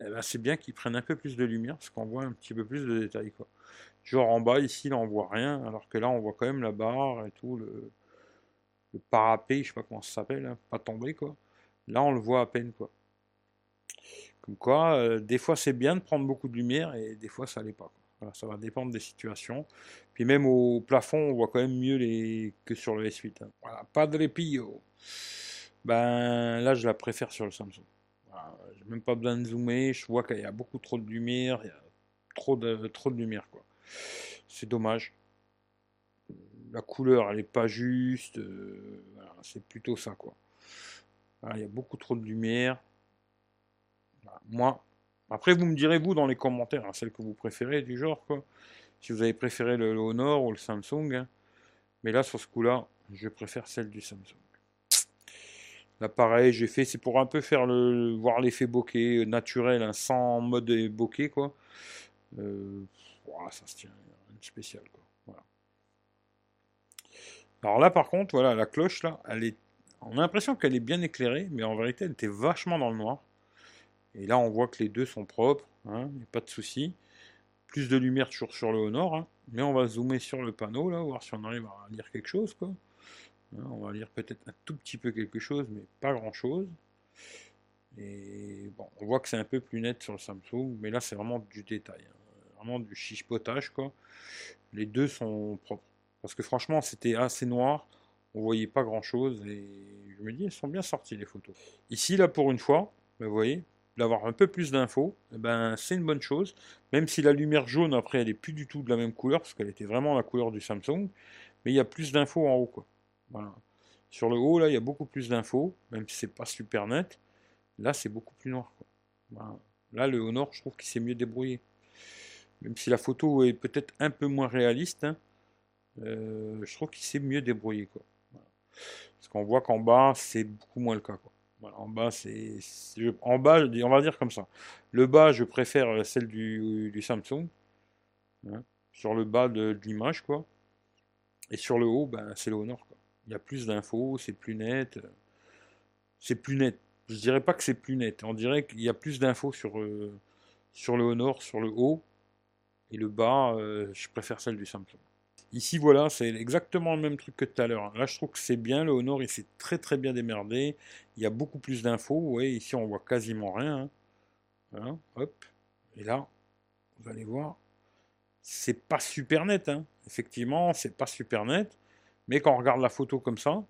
eh ben, c'est bien qu'ils prennent un peu plus de lumière, parce qu'on voit un petit peu plus de détails. Quoi. Genre en bas, ici, là, on voit rien, alors que là, on voit quand même la barre et tout, le, parapet, je sais pas comment ça s'appelle, hein, pas tombé, quoi. Là, on le voit à peine, quoi. Comme quoi, euh, des fois c'est bien de prendre beaucoup de lumière et des fois ça l'est pas. ça va dépendre des situations. Puis même au plafond, on voit quand même mieux que sur le S8. Hein. Voilà, pas de répillo. Ben là, je la préfère sur le Samsung. J'ai même pas besoin de zoomer. Je vois qu'il y a beaucoup trop de lumière. Trop de, trop de lumière, quoi. C'est dommage. La couleur, elle est pas juste. Euh, c'est plutôt ça, quoi. il y a beaucoup trop de lumière. Moi, après, vous me direz, vous, dans les commentaires, hein, celle que vous préférez du genre, quoi. Si vous avez préféré le, Honor ou le Samsung. Hein. Mais là, sur ce coup-là, je préfère celle du Samsung. Là, pareil, j'ai fait, c'est pour un peu faire le, voir l'effet bokeh euh, naturel, hein, sans mode bokeh, quoi. Euh, ça se tient, une spéciale, quoi. Voilà. Alors là, par contre, voilà, la cloche, là, elle est, on a l'impression qu'elle est bien éclairée, mais en vérité, elle était vachement dans le noir. Et là, on voit que les deux sont propres, hein, il n'y a pas de souci. Plus de lumière toujours sur le Honor, hein, mais on va zoomer sur le panneau, là, voir si on arrive à lire quelque chose, quoi. Hein, on va lire peut-être un tout petit peu quelque chose, mais pas grand-chose. Et bon, on voit que c'est un peu plus net sur le Samsung, mais là, c'est vraiment du détail. Hein, vraiment du chiche-potage, quoi. Les deux sont propres. Parce que franchement, c'était assez noir, on voyait pas grand-chose, et je me dis, elles sont bien sorties, les photos. Ici, là, pour une fois, ben, vous voyez, d'avoir un peu plus d'infos, eh ben, c'est une bonne chose. Même si la lumière jaune, après, elle est plus du tout de la même couleur, parce qu'elle était vraiment la couleur du Samsung, mais il y a plus d'infos en haut. Sur le haut, là, il y a beaucoup plus d'infos, même si c'est pas super net. Là, c'est beaucoup plus noir. Là, le Honor, je trouve qu'il s'est mieux débrouillé. Même si la photo est peut-être un peu moins réaliste, hein, euh, je trouve qu'il s'est mieux débrouillé. Quoi. Parce qu'on voit qu'en bas, c'est beaucoup moins le cas. En bas, on va dire comme ça. Le bas, je préfère euh, celle du, Samsung. Hein, sur le bas de, l'image, quoi. Et sur le haut, ben, c'est le Honor. Quoi. Il y a plus d'infos, c'est plus net. C'est plus net. Je dirais pas que c'est plus net. On dirait qu'il y a plus d'infos sur, euh, sur le Honor, sur le haut. Et le bas, euh, je préfère celle du Samsung. Ici, voilà, c'est exactement le même truc que tout à l'heure. Là, je trouve que c'est bien. Le Honor, il s'est très très bien démerdé. Il y a beaucoup plus d'infos. Voyez, ici, on voit quasiment rien. Hein. Voilà, hop. Et là, vous allez voir, c'est pas super net. Hein. Effectivement, c'est pas super net. Mais quand on regarde la photo comme ça,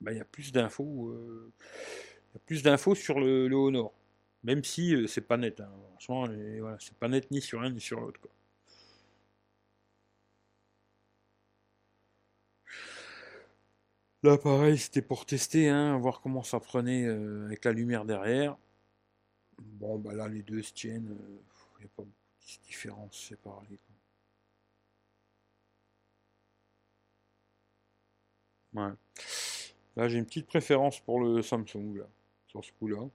ben, il y a plus d'infos. Euh, plus d'infos sur le Honor. Même si euh, c'est pas net. Hein. Franchement, c'est pas net ni sur un ni sur l'autre. Là, pareil, c'était pour tester, hein, voir comment ça prenait euh, avec la lumière derrière. Bon, bah là, les deux se tiennent. Il euh, n'y a pas beaucoup de différence, c'est pareil. Là, j'ai une petite préférence pour le Samsung, là, sur ce coup-là.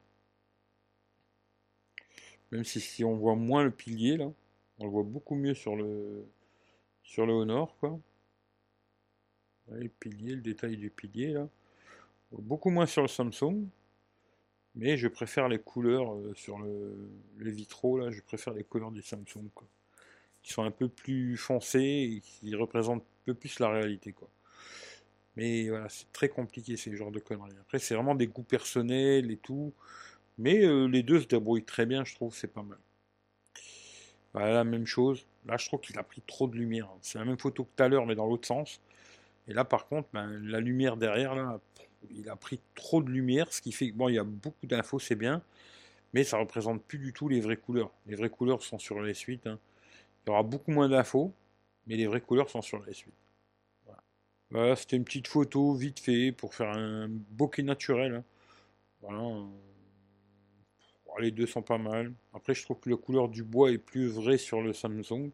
Même si, on voit moins le pilier là, on le voit beaucoup mieux sur le sur le Honor quoi. le pilier, le détail du pilier là. Beaucoup moins sur le Samsung. Mais je préfère les couleurs euh, sur le, les vitraux je préfère les couleurs du Samsung quoi. Qui sont un peu plus foncées et qui représentent un peu plus la réalité. Mais voilà, c'est très compliqué ces genres de conneries. Après, c'est vraiment des goûts personnels et tout. Mais euh, les deux se débrouillent très bien, je trouve, c'est pas mal. Voilà, la même chose. Là, je trouve qu'il a pris trop de lumière. C'est la même photo que tout à l'heure, mais dans l'autre sens. Et là, par contre, ben, la lumière derrière, là, il a pris trop de lumière, ce qui fait que, bon, il y a beaucoup d'infos, c'est bien, mais ça représente plus du tout les vraies couleurs. Les vraies couleurs sont sur les suites. Hein. Il y aura beaucoup moins d'infos, mais les vraies couleurs sont sur les suites. Voilà, c'était une petite photo vite fait pour faire un bokeh naturel. Hein. Voilà les deux sont pas mal. Après, je trouve que la couleur du bois est plus vraie sur le Samsung.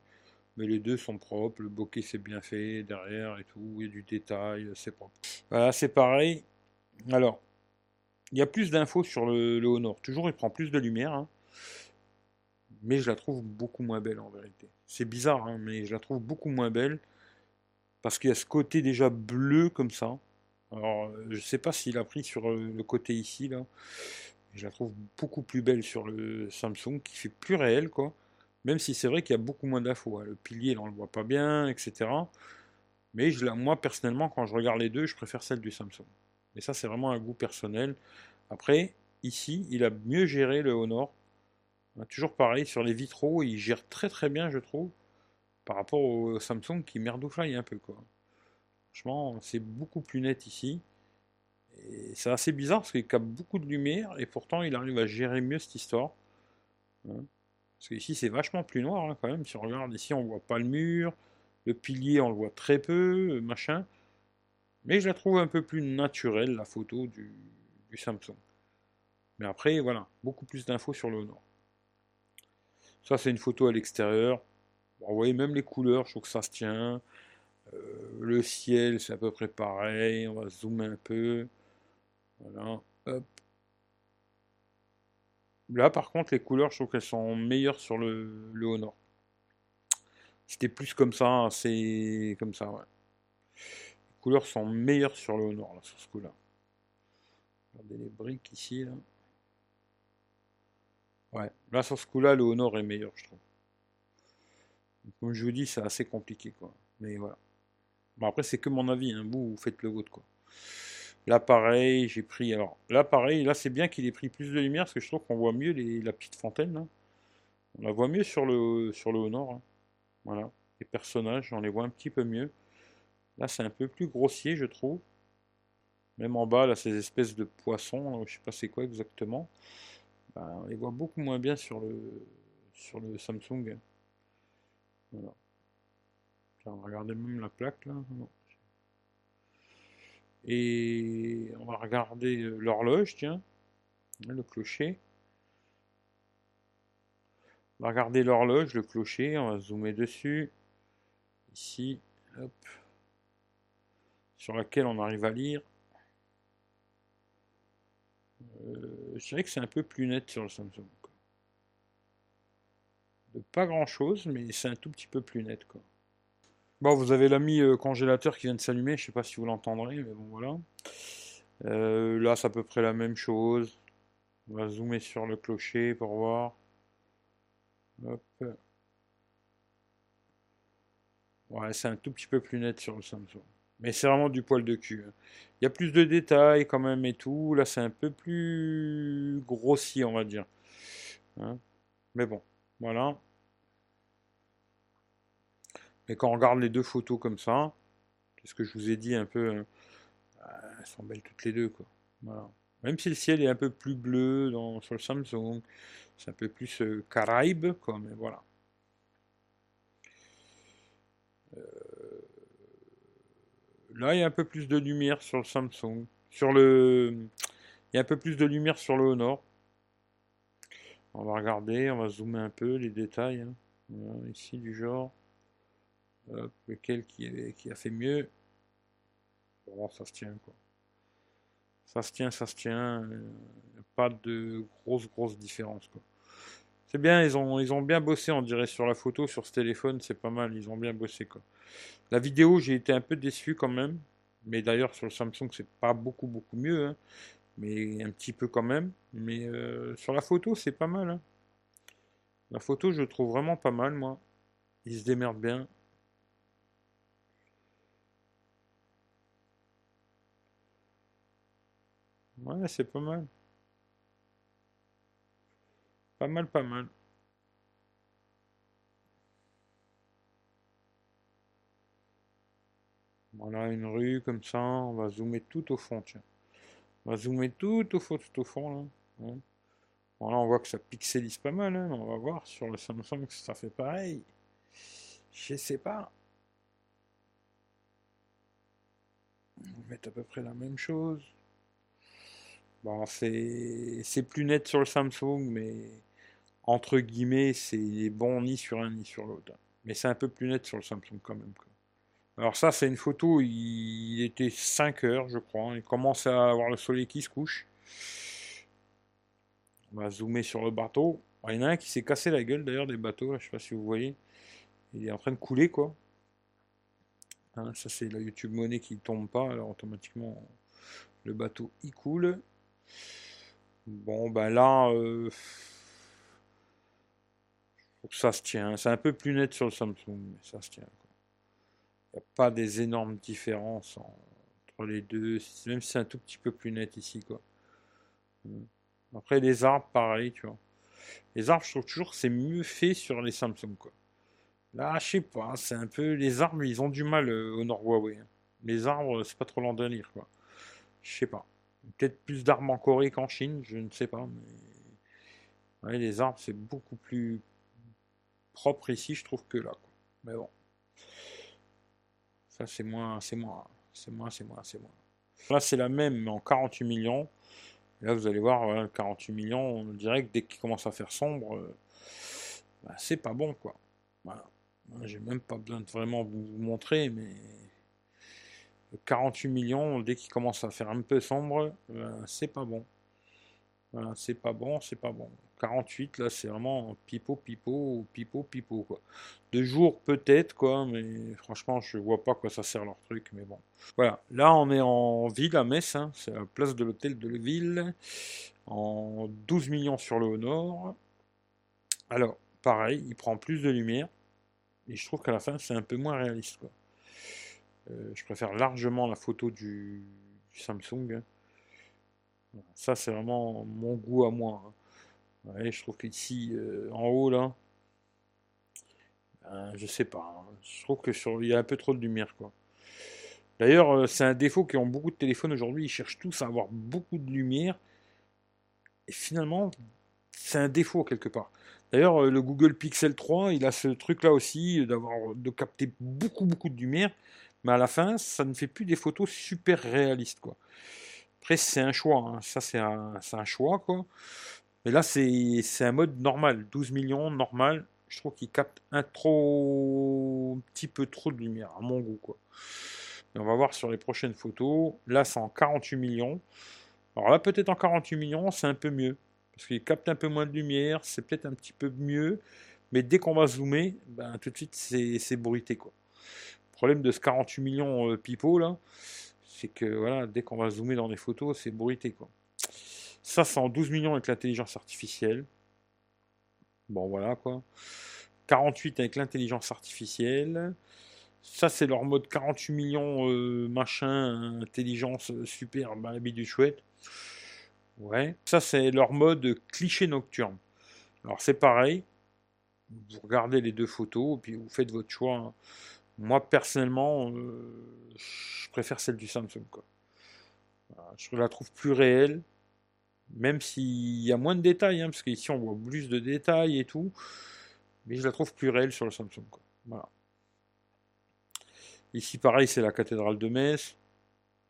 Mais les deux sont propres. Le bokeh, c'est bien fait derrière et tout. Il y a du détail, c'est propre. Voilà, c'est pareil. Alors, il y a plus d'infos sur le, Honor. Toujours, il prend plus de lumière. Hein. Mais je la trouve beaucoup moins belle en vérité. C'est bizarre, hein, mais je la trouve beaucoup moins belle. Parce qu'il y a ce côté déjà bleu comme ça. Alors, je sais pas s'il a pris sur le côté ici, là. Je la trouve beaucoup plus belle sur le Samsung, qui fait plus réel, quoi. Même si c'est vrai qu'il y a beaucoup moins d'infos. Hein. Le pilier, on le voit pas bien, etc. Mais je moi, personnellement, quand je regarde les deux, je préfère celle du Samsung. Mais ça, c'est vraiment un goût personnel. Après, ici, il a mieux géré le Honor. Toujours pareil, sur les vitraux, il gère très très bien, je trouve, par rapport au Samsung qui merdouflaille un peu. Quoi. Franchement, c'est beaucoup plus net ici. C'est assez bizarre parce qu'il capte beaucoup de lumière et pourtant il arrive à gérer mieux cette histoire. Hein. Parce qu'ici c'est vachement plus noir hein, quand même. Si on regarde ici, on voit pas le mur. Le pilier, on le voit très peu, machin. Mais je la trouve un peu plus naturelle, la photo du, Samsung. Mais après, voilà, beaucoup plus d'infos sur le Honor. Ça, c'est une photo à l'extérieur. vous voyez même les couleurs, je trouve que ça se tient. Euh, le ciel, c'est à peu près pareil. On va zoomer un peu. Voilà, hop. Là, par contre, les couleurs, je trouve qu'elles sont meilleures sur le, le Honor. C'était plus comme ça, c'est comme ça, ouais. Les couleurs sont meilleures sur le Honor, là, sur ce coup-là. Regardez les briques ici, là. Ouais, là, sur ce coup-là, le Honor est meilleur, je trouve. Comme je vous dis, c'est assez compliqué, quoi. Mais voilà. Bon, après, c'est que mon avis, hein. vous, vous faites le vôtre, quoi. L'appareil, j'ai pris. Alors, l'appareil, là, c'est bien qu'il ait pris plus de lumière parce que je trouve qu'on voit mieux les, la petite fontaine. On la voit mieux sur le, sur le nord. Hein. Voilà. Les personnages, on les voit un petit peu mieux. Là, c'est un peu plus grossier, je trouve. Même en bas, là, ces espèces de poissons, je sais pas c'est quoi exactement. Ben, on les voit beaucoup moins bien sur le, sur le Samsung. Voilà. regarder même la plaque là. Et on va regarder euh, l'horloge, tiens, le clocher. On va regarder l'horloge, le clocher, on va zoomer dessus. Ici. Sur laquelle on arrive à lire. Euh, je dirais que c'est un peu plus net sur le Samsung. Pas grand chose, mais c'est un tout petit peu plus net. Quoi. Bon, vous avez l'ami euh, congélateur qui vient de s'allumer, je sais pas si vous l'entendrez, mais bon voilà. Euh, là, c'est à peu près la même chose. On va zoomer sur le clocher pour voir. Hop. Ouais, c'est un tout petit peu plus net sur le Samsung. Mais c'est vraiment du poil de cul. Hein. Il y a plus de détails quand même et tout. Là, c'est un peu plus grossier, on va dire. Hein. Mais bon, voilà. Mais quand on regarde les deux photos comme ça, c'est ce que je vous ai dit un peu, bah, elles sont belles toutes les deux. Quoi. Même si le ciel est un peu plus bleu dans, sur le Samsung, c'est un peu plus euh, Caraïbe, quoi, mais voilà. Euh, là, il y a un peu plus de lumière sur le Samsung. Sur le... Il y a un peu plus de lumière sur le Honor. On va regarder, on va zoomer un peu les détails. Hein. ici, du genre lequel qui, qui, a fait mieux. Ça se tient quoi. Ça se tient, ça se tient. Euh, pas de grosse, grosse différence quoi. C'est bien, ils ont, ils ont bien bossé, on dirait, sur la photo, sur ce téléphone, c'est pas mal, ils ont bien bossé quoi. La vidéo, j'ai été un peu déçu quand même. Mais d'ailleurs, sur le Samsung, c'est pas beaucoup, beaucoup mieux. Hein. mais un petit peu quand même. Mais euh, sur la photo, c'est pas mal. Hein. La photo, je trouve vraiment pas mal, moi. Ils se démerdent bien. Ouais, c'est pas mal. Pas mal, pas mal. Voilà une rue comme ça, on va zoomer tout au fond, tiens. On va zoomer tout au fond, tout au fond là. Voilà, on voit que ça pixelise pas mal, hein. on va voir sur le Samsung si ça fait pareil. Je sais pas. On va mettre à peu près la même chose. Bon, c'est plus net sur le Samsung, mais entre guillemets, c'est bon ni sur un ni sur l'autre. Mais c'est un peu plus net sur le Samsung quand même. Alors ça, c'est une photo, il était 5 heures, je crois. Il commence à avoir le soleil qui se couche. On va zoomer sur le bateau. il y en a un qui s'est cassé la gueule d'ailleurs des bateaux, je sais pas si vous voyez. Il est en train de couler quoi. Hein, ça c'est la YouTube monnaie qui tombe pas, alors automatiquement le bateau il coule. Bon, ben là, euh, ça se tient. C'est un peu plus net sur le Samsung, mais ça se tient. Il n'y a pas des énormes différences entre les deux, même si c'est un tout petit peu plus net ici, quoi. Après, les arbres, pareil. Les arbres, je trouve toujours que c'est mieux fait sur les Samsung. Là, je sais pas, c'est un peu. Les arbres, ils ont du mal euh, au Nord Huawei. Hein. Les arbres, c'est pas trop délire, quoi. Je sais pas. Peut-être plus d'arbres en Corée qu'en Chine, je ne sais pas. Mais... Les arbres, c'est beaucoup plus propre ici, je trouve, que là. Mais bon. Ça, c'est moins, c'est moins, c'est moins, c'est moins, c'est moins. Là, c'est la même, mais en 48 millions. là, vous allez voir, 48 millions, on dirait que dès qu'il commence à faire sombre, euh, bah, c'est pas bon, quoi. Voilà. J'ai même pas besoin de vraiment vous montrer, mais 48 millions, dès qu'il commence à faire un peu sombre, euh, c'est pas bon. C'est pas bon, c'est pas bon. 48, là, c'est vraiment pipeau, pipeau, pipeau, pipeau, quoi. De jour, peut-être, quoi, mais franchement, je vois pas quoi ça sert leur truc, mais bon. Voilà, là, on est en ville à Metz, hein. c'est la place de l'hôtel de la ville, en 12 millions sur le nord. Alors, pareil, il prend plus de lumière, et je trouve qu'à la fin, c'est un peu moins réaliste, quoi. Euh, je préfère largement la photo du, Samsung. Ça, c'est vraiment mon goût à moi. Hein. je trouve qu'ici, euh, en haut, là, ben, je sais pas. Hein. Je trouve que sur, il y a un peu trop de lumière, quoi. D'ailleurs, c'est un défaut ont beaucoup de téléphones aujourd'hui. Ils cherchent tous à avoir beaucoup de lumière. Et finalement, c'est un défaut quelque part. D'ailleurs, le Google Pixel 3, il a ce truc-là aussi, d'avoir de capter beaucoup, beaucoup de lumière mais à la fin, ça ne fait plus des photos super réalistes, quoi. Après, c'est un choix, hein. ça c'est un, choix, quoi. Mais là, c'est un mode normal, 12 millions, normal. Je trouve qu'il capte un trop, petit peu trop de lumière, à mon goût, quoi. on va voir sur les prochaines photos. Là, c'est en 48 millions. Alors là, peut-être en 48 millions, c'est un peu mieux. Parce qu'il capte un peu moins de lumière, c'est peut-être un petit peu mieux. Mais dès qu'on va zoomer, ben, tout de suite, c'est bruité, quoi problème de ce 48 millions euh, pipo là, c'est que voilà, dès qu'on va zoomer dans les photos, c'est bruité quoi. Ça, c'est en 12 millions avec l'intelligence artificielle. Bon, voilà quoi. 48 avec l'intelligence artificielle. Ça, c'est leur mode 48 millions euh, machin, intelligence euh, super, bah, du chouette. Ouais. Ça, c'est leur mode cliché nocturne. Alors, c'est pareil. Vous regardez les deux photos, puis vous faites votre choix. Hein. Moi, personnellement, euh, je préfère celle du Samsung. Quoi. Je la trouve plus réelle, même s'il y a moins de détails, hein, parce qu'ici on voit plus de détails et tout, mais je la trouve plus réelle sur le Samsung. Voilà. Ici, pareil, c'est la cathédrale de Metz.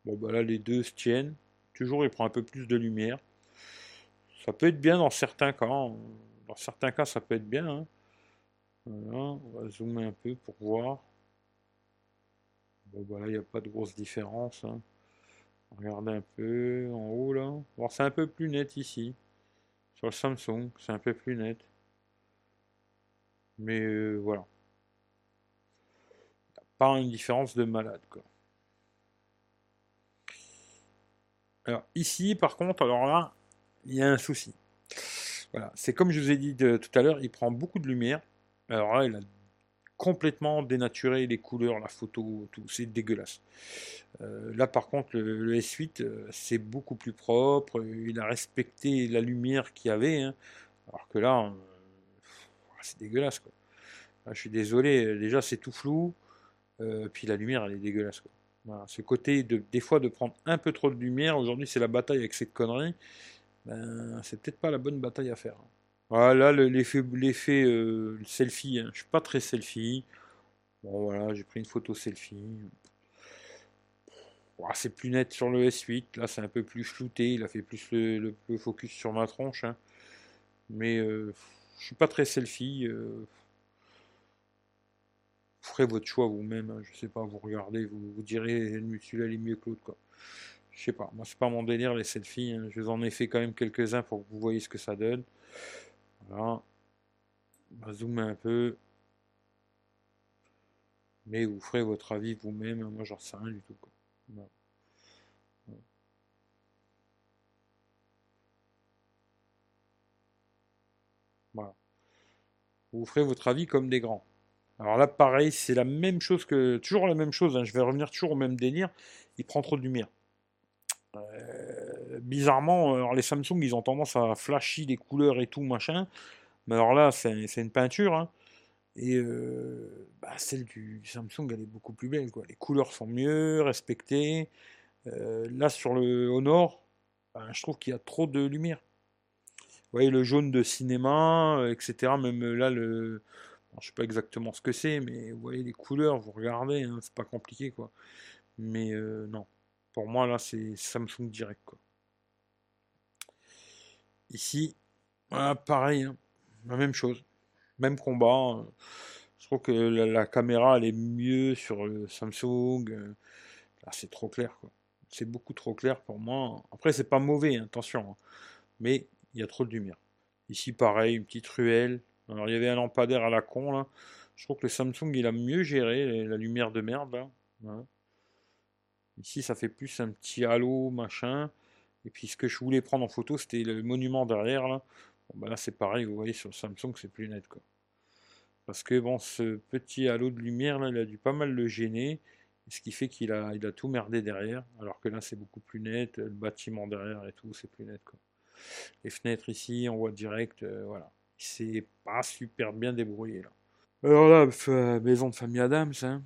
Bon, bah là, les deux se tiennent. Toujours, il prend un peu plus de lumière. Ça peut être bien dans certains cas. Hein. Dans certains cas, ça peut être bien. Hein. Voilà, on va zoomer un peu pour voir. Bon, bah il n'y a pas de grosse différence. Hein. Regardez un peu en haut là. C'est un peu plus net ici. Sur le Samsung, c'est un peu plus net. Mais euh, voilà. Pas une différence de malade quoi. Alors ici, par contre, alors là, il y a un souci. Voilà, c'est comme je vous ai dit tout à l'heure, il prend beaucoup de lumière. Alors là, il a complètement dénaturé les couleurs, la photo, tout, c'est dégueulasse. Euh, là par contre le, S8 euh, c'est beaucoup plus propre, il a respecté la lumière qu'il y avait, hein. alors que là euh, c'est dégueulasse quoi. je suis désolé, déjà c'est tout flou, puis la lumière elle est dégueulasse ce côté de, des fois de prendre un peu trop de lumière, aujourd'hui c'est la bataille avec cette connerie, ben, c'est peut-être pas la bonne bataille à faire. Hein. Voilà l'effet l'effet euh, selfie. Hein. Je suis pas très selfie. Bon voilà, j'ai pris une photo selfie. c'est plus net sur le S8. Là, c'est un peu plus flouté. Il a fait plus le, focus sur ma tronche. Hein. Mais euh, je suis pas très selfie. Euh. Vous ferez votre choix vous-même. Hein. Je sais pas, vous regardez, vous, direz celui-là est mieux que l'autre. Je sais pas. Moi, c'est pas mon délire les selfies. Je vous en ai fait quand même quelques-uns pour que vous voyez ce que ça donne. Voilà. On va zoomer un peu. Mais vous ferez votre avis vous-même. Moi, j'en sais rien du tout. Voilà. Vous ferez votre avis comme des grands. Alors là, pareil, c'est la même chose que. Toujours la même chose, hein, je vais revenir toujours au même délire. Il prend trop de lumière. Euh, bizarrement, alors les Samsung, ils ont tendance à flashy des couleurs et tout, machin. Mais alors là, c'est une peinture. Hein. Et euh, bah, celle du Samsung, elle est beaucoup plus belle. Quoi. Les couleurs sont mieux respectées. Euh, là, sur le Honor, bah, je trouve qu'il y a trop de lumière. Vous voyez, le jaune de cinéma, etc. Même là, je sais pas exactement ce que c'est, mais vous voyez les couleurs, vous regardez, hein, c'est pas compliqué quoi. Mais euh, non, pour moi là c'est Samsung direct quoi. Ici, pareil, hein, la même chose, même combat. Euh, je trouve que la, caméra elle est mieux sur le Samsung. Euh, là c'est trop clair quoi. C'est beaucoup trop clair pour moi. Après c'est pas mauvais, hein, attention, mais il y a trop de lumière. Ici pareil, une petite ruelle. Alors il y avait un lampadaire à la con là. Je trouve que le Samsung il a mieux géré la lumière de merde. Ici ça fait plus un petit halo machin. Et puis ce que je voulais prendre en photo c'était le monument derrière là. Bon, bah là c'est pareil, vous voyez sur le Samsung c'est plus net quoi. Parce que bon ce petit halo de lumière là il a dû pas mal le gêner. Ce qui fait qu'il a, il a tout merdé derrière. Alors que là c'est beaucoup plus net. Le bâtiment derrière et tout c'est plus net quoi. Les fenêtres ici on voit direct, euh, voilà c'est pas super bien débrouillé là. Alors là, maison de famille Adams, hein.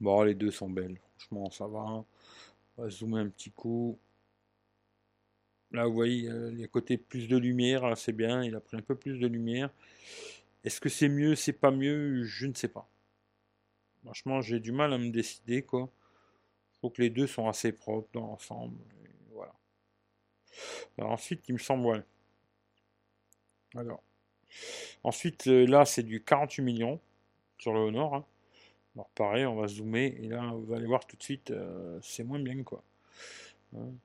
Bon, les deux sont belles, franchement, ça va. On va zoomer un petit coup. Là, vous voyez, il y a côté plus de lumière, c'est bien, il a pris un peu plus de lumière. Est-ce que c'est mieux, c'est pas mieux? Je ne sais pas. Franchement, j'ai du mal à me décider, quoi. Je trouve que les deux sont assez propres dans l'ensemble. Voilà. Ensuite, il me semble. Alors. Ensuite, euh, là, c'est du 48 millions sur le Honor. Hein. Pareil, on va zoomer. Et là, vous allez voir tout de suite, euh, c'est moins bien, quoi.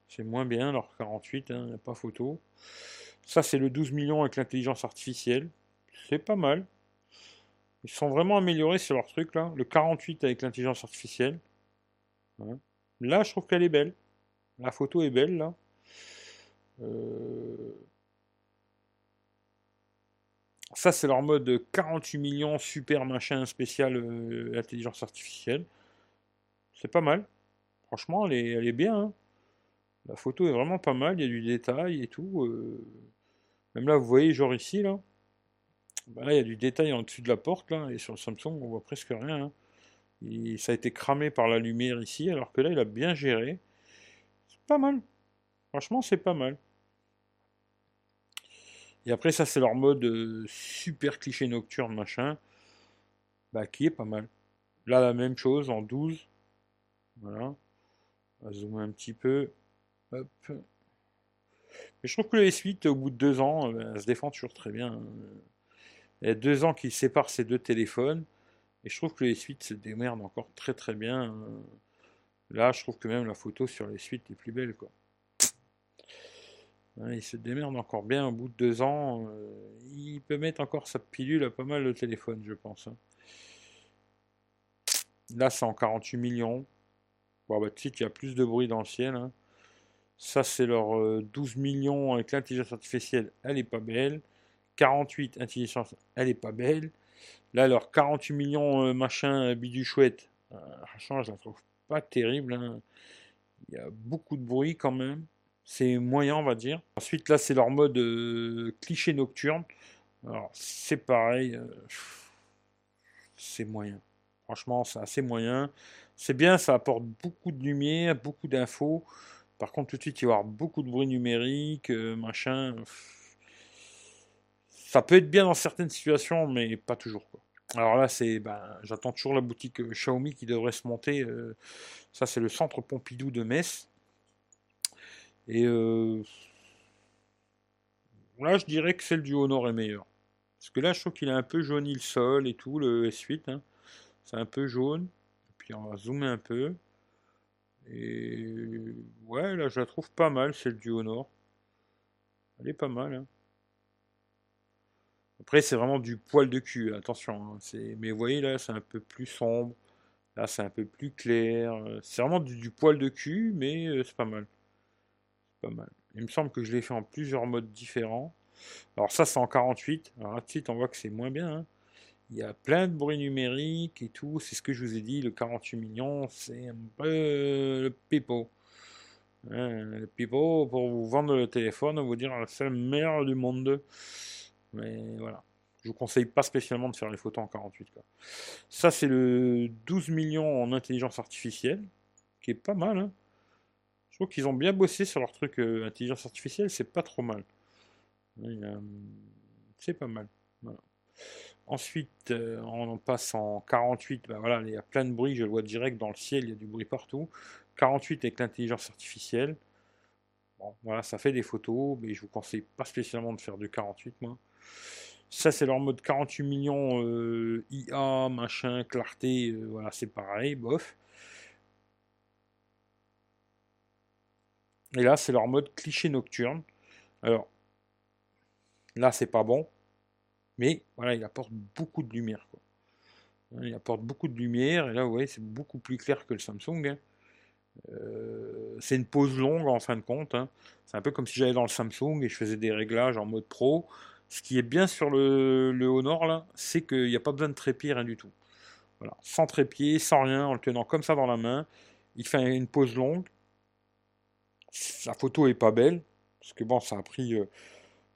C'est moins bien, alors 48, il n'y a pas photo. Ça, c'est le 12 millions avec l'intelligence artificielle. C'est pas mal. Ils sont vraiment améliorés sur leur truc, là. Le 48 avec l'intelligence artificielle. Hein. Là, je trouve qu'elle est belle. La photo est belle, là. Euh... Ça, c'est leur mode 48 millions, super machin spécial euh, intelligence artificielle. C'est pas mal. Franchement, elle est, bien. Hein. La photo est vraiment pas mal. Il y a du détail et tout. Euh. Même là, vous voyez, genre ici, là. Bah là, il y a du détail en dessus de la porte, là. Et sur le Samsung, on voit presque rien. Hein. ça a été cramé par la lumière ici, alors que là, il a bien géré. C'est pas mal. Franchement, c'est pas mal. Et après, ça, c'est leur mode euh, super cliché nocturne, machin. Bah, qui est pas mal. Là, la même chose en 12. Voilà. On va zoomer un petit peu. Je trouve que le S8, au bout de deux ans, euh, se défend toujours très bien. Il y a deux ans qui séparent ces deux téléphones. Et je trouve que le S8 se démerde encore très très bien. Là, je trouve que même la photo sur les suites est plus belle. quoi il se démerde encore bien au bout de deux ans. Euh, il peut mettre encore sa pilule à pas mal de téléphones, je pense. Hein. Là, c'est en 48 millions. Bon, bah, tu sais qu'il y a plus de bruit dans le ciel. Hein. Ça, c'est leur 12 euh, millions avec l'intelligence artificielle. Elle est pas belle. 48 intelligence, elle est pas belle. Là, leur 48 millions euh, machin bidu chouette. je la trouve pas terrible. Hein. Il y a beaucoup de bruit quand même. C'est moyen, on va dire. Ensuite, là, c'est leur mode euh, cliché nocturne. Alors, c'est pareil. Euh, c'est moyen. Franchement, c'est assez moyen. C'est bien, ça apporte beaucoup de lumière, beaucoup d'infos. Par contre, tout de suite, il va y avoir beaucoup de bruit numérique, euh, machin. Ça peut être bien dans certaines situations, mais pas toujours. Alors là, c'est, ben, j'attends toujours la boutique Xiaomi qui devrait se monter. ça, c'est le centre Pompidou de Metz. Et euh, là, je dirais que celle du Honor est meilleure. Parce que là, je trouve qu'il a un peu jauni le sol et tout, le S8. Hein. C'est un peu jaune. Puis on va zoomer un peu. Et ouais, là, je la trouve pas mal, celle du Honor. Elle est pas mal. Hein. Après, c'est vraiment du poil de cul, attention. Hein. Mais vous voyez, là, c'est un peu plus sombre. Là, c'est un peu plus clair. C'est vraiment du, poil de cul, mais euh, c'est pas mal mal. Il me semble que je l'ai fait en plusieurs modes différents. Alors ça, c'est en 48. Alors là, suite, on voit que c'est moins bien. Hein. Il y a plein de bruit numérique et tout. C'est ce que je vous ai dit. Le 48 millions, c'est un peu le pipeau. Hein, le pipeau, pour vous vendre le téléphone, vous dire c'est le meilleur du monde. Mais voilà. Je vous conseille pas spécialement de faire les photos en 48. Quoi. Ça, c'est le 12 millions en intelligence artificielle, qui est pas mal. Hein. Je trouve qu'ils ont bien bossé sur leur truc euh, intelligence artificielle, c'est pas trop mal. C'est pas mal. Ensuite, euh, on passe en 48. Ben voilà, il y a plein de bruit, je le vois direct dans le ciel, il y a du bruit partout. 48 avec l'intelligence artificielle. Bon, voilà, ça fait des photos, mais je vous conseille pas spécialement de faire du 48, moi. Ça, c'est leur mode 48 millions euh, IA, machin, clarté, euh, voilà, c'est pareil, bof. Et là, c'est leur mode cliché nocturne. Alors, là, c'est pas bon, mais voilà, il apporte beaucoup de lumière. Il apporte beaucoup de lumière, et là, vous voyez, c'est beaucoup plus clair que le Samsung. Hein. Euh, c'est une pause longue en fin de compte. Hein. C'est un peu comme si j'allais dans le Samsung et je faisais des réglages en mode pro. Ce qui est bien sur le, le Honor là, c'est qu'il n'y a pas besoin de trépied, rien du tout. Voilà, sans trépied, sans rien, en le tenant comme ça dans la main. Il fait une pause longue. La photo est pas belle, parce que bon, ça a pris euh,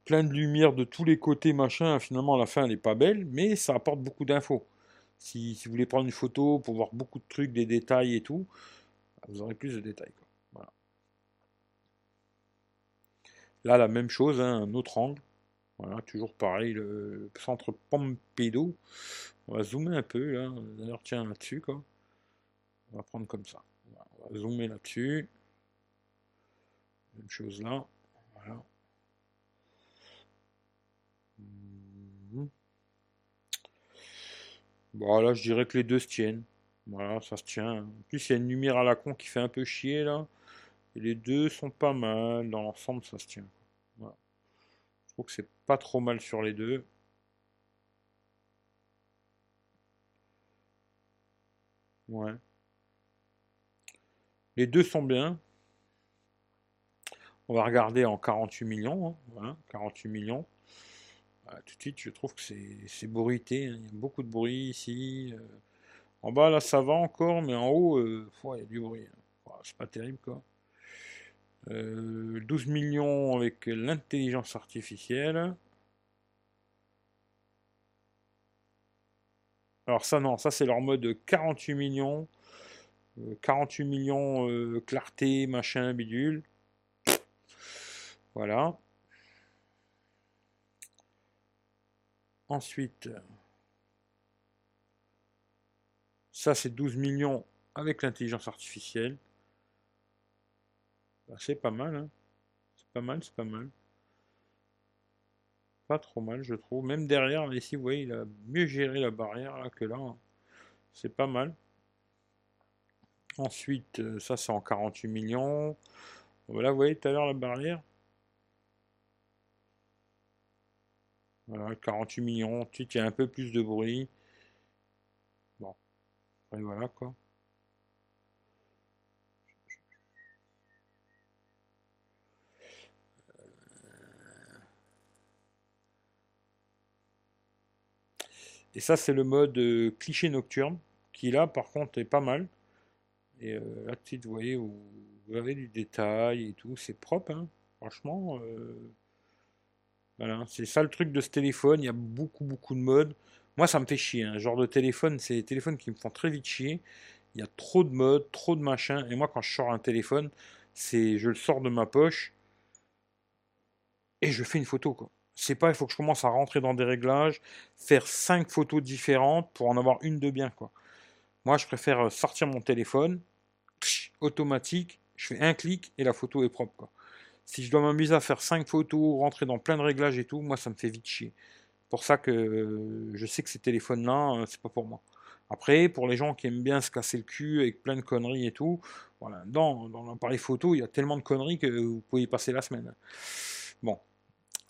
plein de lumière de tous les côtés, machin. Finalement, la fin, n'est pas belle, mais ça apporte beaucoup d'infos. Si, vous voulez prendre une photo pour voir beaucoup de trucs, des détails et tout, vous aurez plus de détails. Là, la même chose, hein, un autre angle. Voilà, toujours pareil, le centre Pompidou. On va zoomer un peu, là. D'ailleurs, tiens, là-dessus. On va prendre comme ça. On va zoomer là-dessus. Même chose là. Voilà. Bon, là, je dirais que les deux se tiennent. Voilà, ça se tient. En plus, il y a une lumière à la con qui fait un peu chier là. Et les deux sont pas mal. Dans l'ensemble, ça se tient. Je trouve que c'est pas trop mal sur les deux. Ouais. Les deux sont bien. On va regarder en 48 millions. Hein. Voilà, 48 millions. Tout de suite, je trouve que c'est bruité. Hein. Il y a beaucoup de bruit ici. Euh. En bas, là, ça va encore, mais en haut, euh, il y a du bruit. Hein. c'est pas terrible, quoi. 12 euh, millions avec l'intelligence artificielle. Alors ça, non, ça c'est leur mode 48 millions. 48 euh, millions clarté, machin, bidule. Voilà. Ensuite, Ça, c'est 12 millions avec l'intelligence artificielle. Bah, c'est pas mal. Hein. C'est pas mal, c'est pas mal. Pas trop mal, je trouve. Même derrière, ici, vous voyez, il a mieux géré la barrière là, que là. Hein. C'est pas mal. Ensuite, euh, ça, c'est en 48 millions. Voilà, vous voyez tout à l'heure la barrière. Voilà, 48 millions. Ensuite, il y a un peu plus de bruit. Et voilà quoi. Et ça, c'est le mode euh, cliché nocturne, qui là, par contre, est pas mal. Et euh, là, vous voyez, vous, avez du détail et tout, c'est propre, hein. franchement. Euh, voilà, c'est ça le truc de ce téléphone, il y a beaucoup, beaucoup de modes. Moi, ça me fait chier. Un hein. genre de téléphone, c'est des téléphones qui me font très vite chier. Il y a trop de modes, trop de machins. Et moi, quand je sors un téléphone, c'est je le sors de ma poche et je fais une photo. C'est pas, il faut que je commence à rentrer dans des réglages, faire cinq photos différentes pour en avoir une de bien. Moi, je préfère euh, sortir mon téléphone, automatique, je fais un clic et la photo est propre. Si je dois m'amuser à faire cinq photos, rentrer dans plein de réglages et tout, moi, ça me fait vite chier pour ça que je sais que ces téléphones-là, euh, c'est pas pour moi. Après, pour les gens qui aiment bien se casser le cul avec plein de conneries et tout, voilà, dans, l'appareil photo, il y a tellement de conneries que vous pouvez y passer la semaine. Bon,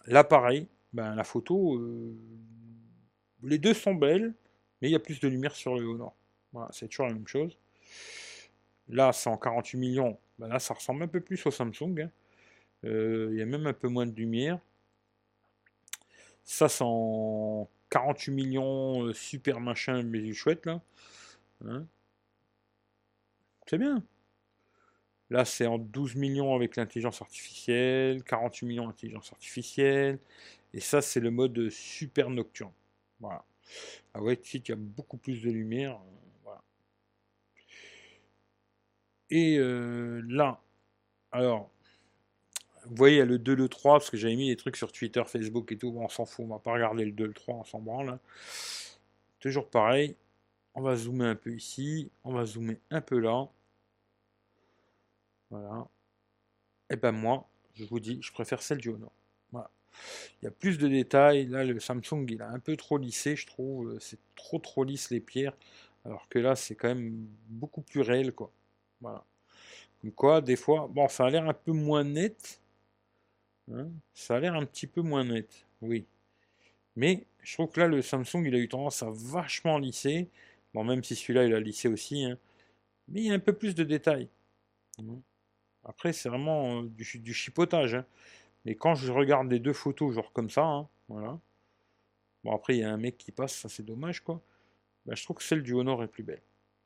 l'appareil, ben, la photo, euh, les deux sont belles, mais il y a plus de lumière sur le haut nord. Voilà, c'est toujours la même chose. Là, c'est en 48 millions, ben là, ça ressemble un peu plus au Samsung. Hein. Euh, il y a même un peu moins de lumière. Ça, c'est en 48 millions, super machin, mais chouette là. Hein. c'est bien. Là, c'est en 12 millions avec l'intelligence artificielle, 48 millions d'intelligence artificielle. Et ça, c'est le mode super nocturne. Voilà. À White Fit, il y a beaucoup plus de lumière. Voilà. Et euh, là, alors, vous voyez, il y a le 2, le 3, parce que j'avais mis des trucs sur Twitter, Facebook et tout. On s'en fout, on va pas regarder le 2, le 3, on s'en branle. Toujours pareil. On va zoomer un peu ici. On va zoomer un peu là. Voilà. Et ben moi, je vous dis, je préfère celle du Honor. Il y a plus de détails. Là, le Samsung, il a un peu trop lissé, je trouve. C'est trop trop lisse les pierres. Alors que là, c'est quand même beaucoup plus réel, quoi. Voilà. Comme quoi, des fois, bon, ça a l'air un peu moins net. Hein. ça a l'air un petit peu moins net, oui. Mais je trouve que là, le Samsung, il a eu tendance à vachement lisser. Bon, même si celui-là, il a lissé aussi. Hein. Mais il y a un peu plus de détails. Hein. Après, c'est vraiment euh, du, chipotage. Mais quand je regarde les deux photos, genre comme ça, voilà. Bon, après, il y a un mec qui passe, ça c'est dommage, quoi. Ben, je trouve que celle du Honor est plus belle.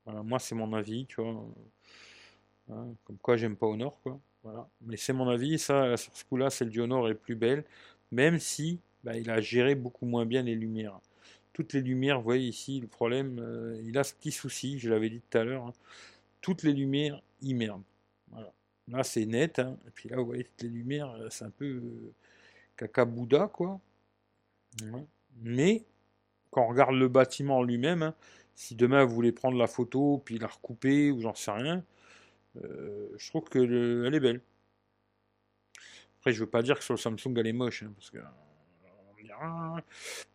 Moi, c'est mon avis, tu comme quoi, j'aime pas Honor, quoi. Voilà. Mais c'est mon avis, ça, sur ce coup-là, celle du Honor est plus belle, même si ben, il a géré beaucoup moins bien les lumières. Toutes les lumières, vous voyez ici, le problème, euh, il a ce petit souci, je l'avais dit tout à l'heure. Toutes les lumières, il merde. Voilà. Là, c'est net. Hein. Et puis là, vous voyez, les lumières, euh, c'est un peu euh, caca Bouddha, quoi. Mais, quand on regarde le bâtiment lui-même, hein, si demain vous voulez prendre la photo, puis la recouper, ou j'en sais rien, euh, je trouve que elle est belle. Après, je veux pas dire que sur le Samsung, elle est moche, hein, parce que...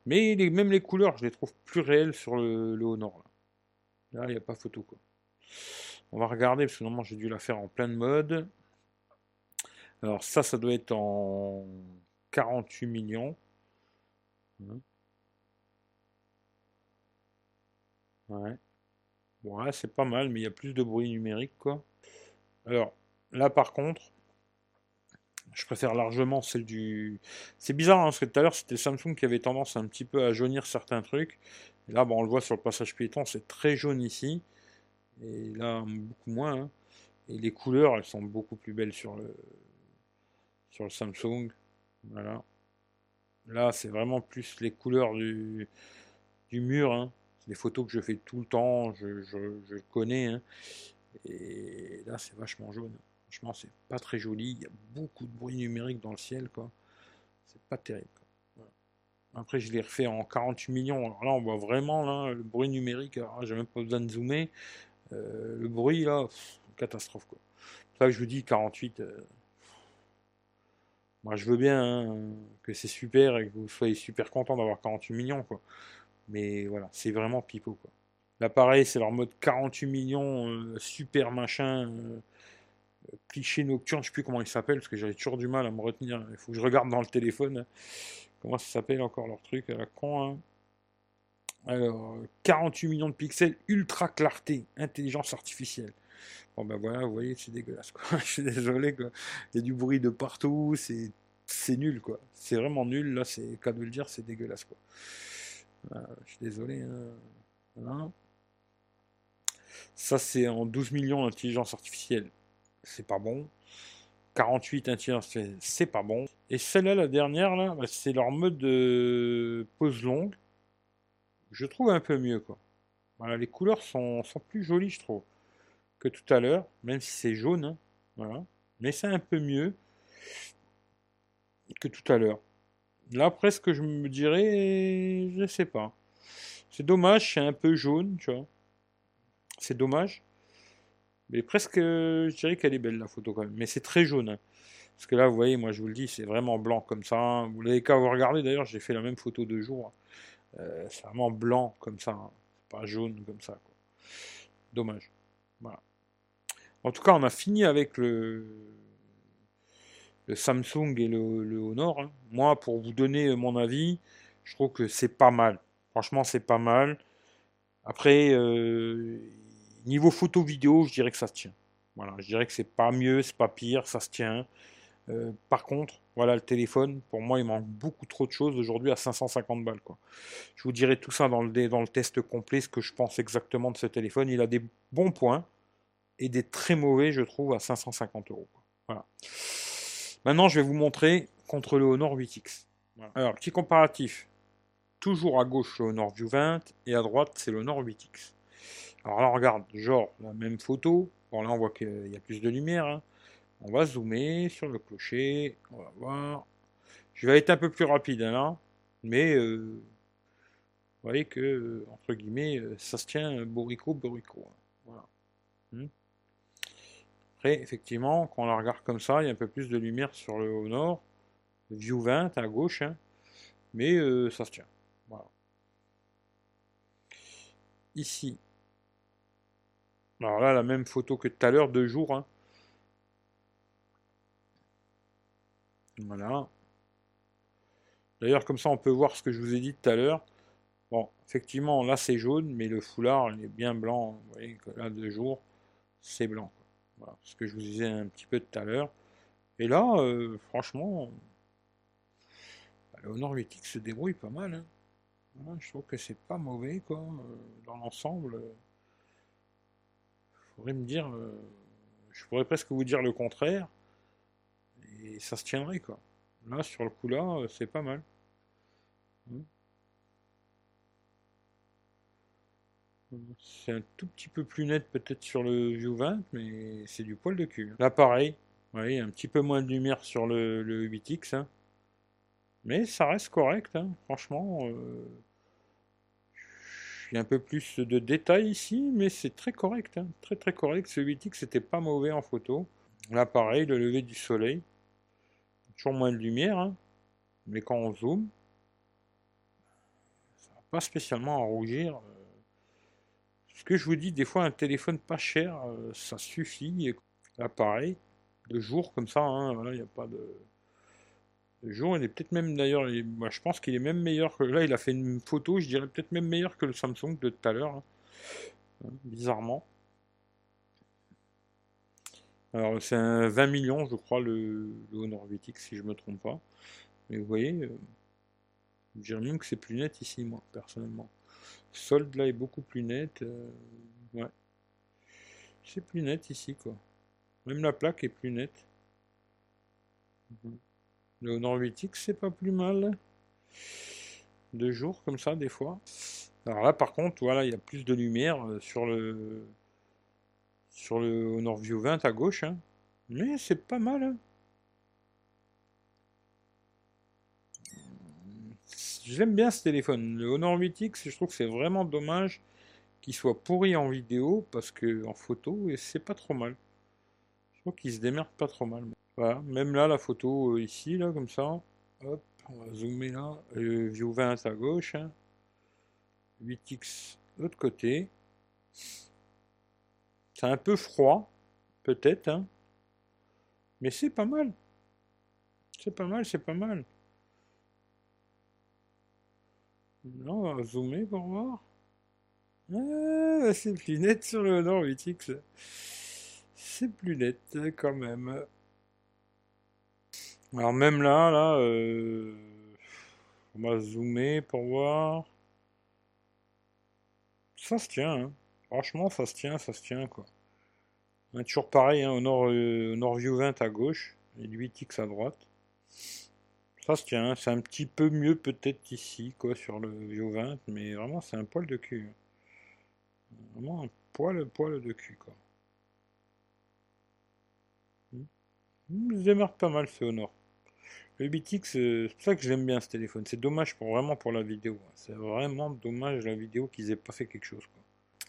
Mais même les couleurs, je les trouve plus réelles sur le, Honor. Là, il n'y a pas photo, quoi. On va regarder, parce que normalement j'ai dû la faire en plein de mode. Alors ça, ça doit être en 48 millions. Ouais. Ouais, c'est pas mal, mais il y a plus de bruit numérique, quoi. Alors, là par contre, je préfère largement celle du... C'est bizarre, hein, parce que tout à l'heure, c'était Samsung qui avait tendance un petit peu à jaunir certains trucs. Là, on le voit sur le passage piéton, c'est très jaune ici. Et là, beaucoup moins. Hein. Et les couleurs, elles sont beaucoup plus belles sur le, Samsung. Voilà. Là, c'est vraiment plus les couleurs du, mur. Hein. C'est des photos que je fais tout le temps, je, je, connais. Et là, c'est vachement jaune. Franchement, c'est pas très joli. Il y a beaucoup de bruit numérique dans le ciel, quoi. C'est pas terrible. Après, je l'ai refait en 48 millions. Alors là, on voit vraiment le bruit numérique. j'ai même pas besoin de zoomer. Euh, le bruit, là, catastrophe, quoi. C'est ça que je vous dis, 48. Euh, moi, je veux bien hein, que c'est super et que vous soyez super content d'avoir 48 millions, quoi. Mais voilà, c'est vraiment pipeau, quoi. L'appareil, c'est leur mode 48 millions, euh, super machin, cliché nocturne, je sais plus comment il s'appelle, parce que j'avais toujours du mal à me retenir. Il faut que je regarde dans le téléphone. Comment ça s'appelle encore leur truc à la con, hein. Alors, 48 millions de pixels, ultra clarté, intelligence artificielle. Bon ben voilà, vous voyez, c'est dégueulasse. Je suis désolé quoi. Il y a du bruit de partout, c'est c'est nul quoi. C'est vraiment nul, là c'est cas de le dire, c'est dégueulasse quoi. je suis désolé. Hein. Ça c'est en 12 millions d'intelligence artificielle. C'est pas bon. 48 intelligence c'est pas bon. Et celle-là, la dernière, là, bah, c'est leur mode de pause longue je trouve un peu mieux quoi. Voilà, les couleurs sont, plus jolies je trouve que tout à l'heure, même si c'est jaune, hein, voilà. Mais c'est un peu mieux que tout à l'heure. Là presque je me dirais, je sais pas. C'est dommage, c'est un peu jaune, tu vois. C'est dommage. Mais presque, je dirais qu'elle est belle la photo quand même. Mais c'est très jaune. Hein. Parce que là, vous voyez, moi je vous le dis, c'est vraiment blanc comme ça. Vous l'avez qu'à vous regarder d'ailleurs, j'ai fait la même photo de jour. Euh, c'est vraiment blanc comme ça, hein. pas jaune comme ça. Dommage. Voilà. En tout cas, on a fini avec le, le Samsung et le, Honor. Hein. Moi, pour vous donner mon avis, je trouve que c'est pas mal. Franchement, c'est pas mal. Après, euh, niveau photo vidéo, je dirais que ça se tient. Voilà, je dirais que c'est pas mieux, c'est pas pire, ça se tient. Euh, par contre, voilà le téléphone, pour moi il manque beaucoup trop de choses aujourd'hui à 550 balles. Je vous dirai tout ça dans le, dans le test complet, ce que je pense exactement de ce téléphone. Il a des bons points et des très mauvais, je trouve, à 550 euros. Voilà. Maintenant, je vais vous montrer contre le Honor 8X. Alors, petit comparatif. Toujours à gauche le Honor View 20 et à droite c'est le Honor 8X. Alors là, on regarde, genre, la même photo. Bon, là, on voit qu'il y a plus de lumière. Hein. On va zoomer sur le clocher. On va voir. Je vais être un peu plus rapide hein, là. Mais euh, vous voyez que, entre guillemets, euh, ça se tient borico, borico. Hein. Voilà. Hmm. Après, effectivement, quand on la regarde comme ça, il y a un peu plus de lumière sur le haut nord. View 20 à gauche. Mais euh, ça se tient. Voilà. Ici. Alors là, la même photo que tout à l'heure, deux jours. Voilà. D'ailleurs, comme ça, on peut voir ce que je vous ai dit tout à l'heure. Bon, effectivement, là, c'est jaune, mais le foulard, il est bien blanc. Vous voyez que là, deux jours, c'est blanc. Voilà, ce que je vous disais un petit peu tout à l'heure. Et là, euh, franchement, bah, le Honor 8X se débrouille pas mal. Hein. je trouve que c'est pas mauvais, quoi. Euh, dans l'ensemble, faudrait me dire... Euh, je pourrais presque vous dire le contraire et ça se tiendrait quoi. Là, sur le coup là, euh, c'est pas mal. Hmm. C'est un tout petit peu plus net peut-être sur le View 20, mais c'est du poil de cul. Là pareil, voyez, un petit peu moins de lumière sur le, 8X. Hein. Mais ça reste correct, hein. franchement. Euh, un peu plus de détails ici, mais c'est très correct. Hein. Très très correct. Ce 8X c'était pas mauvais en photo. Là pareil, le lever du soleil toujours moins de lumière, hein. mais quand on zoome, ça va pas spécialement à rougir. Euh. Ce que je vous dis, des fois un téléphone pas cher, euh, ça suffit. Là pareil, de jour comme ça, hein, il n'y a pas de... de jour, il est peut-être même d'ailleurs, je pense qu'il est même meilleur que... Là il a fait une photo, je dirais peut-être même meilleur que le Samsung de tout à l'heure, hein. bizarrement. Alors c'est un 20 millions, je crois, le, Honor 8X, si je me trompe pas. Mais vous voyez, euh, je dirais même que c'est plus net ici, moi, personnellement. Solde là est beaucoup plus net. Euh, ouais. C'est plus net ici, quoi. Même la plaque est plus nette. Mhm. Le Honor 8X, c'est pas plus mal. Deux jours comme ça, des fois. Alors là, par contre, voilà, il y a plus de lumière euh, sur le sur le Honor View 20 à gauche. Hein. Mais c'est pas mal. Hein. J'aime bien ce téléphone. Le Honor 8X, je trouve que c'est vraiment dommage qu'il soit pourri en vidéo parce que en photo, c'est pas trop mal. Je trouve qu'il se démerde pas trop mal. Voilà, même là, la photo euh, ici, là, comme ça. Hop, on va zoomer là. View 20 à gauche. 8X hein. l'autre côté. C'est un peu froid, peut-être, hein. mais c'est pas mal. C'est pas mal, c'est pas mal. Non, on va zoomer pour voir. Ah, c'est plus net sur le Nord 8X. C'est plus net quand même. Alors même là, là, euh, on va zoomer pour voir. Ça se tient, hein. Franchement, ça se tient, ça se tient, quoi. On toujours pareil, hein, au, nord, euh, nord View 20 à gauche, et 8X à droite. Ça se tient, c'est un petit peu mieux peut-être ici, quoi, sur le View 20, mais vraiment, c'est un poil de cul. Vraiment un poil, poil de cul, quoi. Hmm. Il se démarre pas mal, ce Honor. Le 8X, euh, c'est pour ça que j'aime bien ce téléphone. C'est dommage pour vraiment pour la vidéo. C'est vraiment dommage la vidéo qu'ils aient pas fait quelque chose.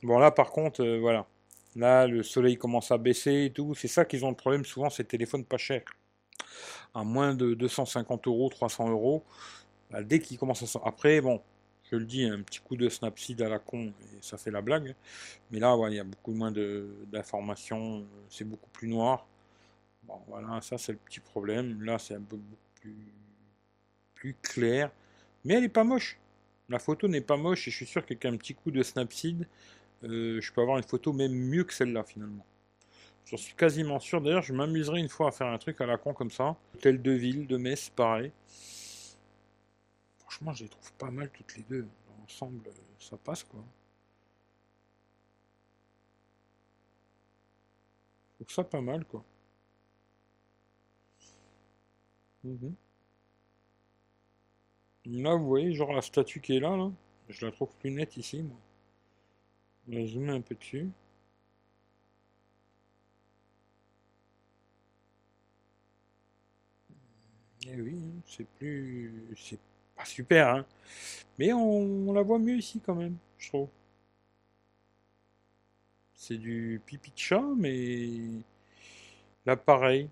Bon là par contre, euh, voilà. Là le soleil commence à baisser et tout. C'est ça qu'ils ont le problème souvent, ces téléphones pas chers. À moins de 250 euros, 300 euros. Bah, dès qu'ils commencent à... Après, bon, je le dis, un petit coup de Snapseed à la con, et ça fait la blague. Mais là, il y a beaucoup moins d'informations, c'est beaucoup plus noir. Bon, voilà, ça c'est le petit problème. Là, c'est un peu beaucoup plus, plus clair. Mais elle est pas moche. La photo n'est pas moche et je suis sûr qu'avec un petit coup de Snapseed, euh, je peux avoir une photo même mieux que celle-là finalement. J'en suis quasiment sûr. D'ailleurs, je m'amuserai une fois à faire un truc à la con comme ça. Hôtel de ville, de Metz, pareil. Franchement, je les trouve pas mal toutes les deux. Ensemble, ça passe quoi. Je trouve ça pas mal quoi. Mhm. Là, vous voyez, genre la statue qui est là, là je la trouve plus nette ici, moi. On va zoomer un peu dessus. Et eh oui, hein, c'est plus. C'est pas super, hein. Mais on, la voit mieux ici quand même, je trouve. C'est du pipi de chat, mais. Là, pareil.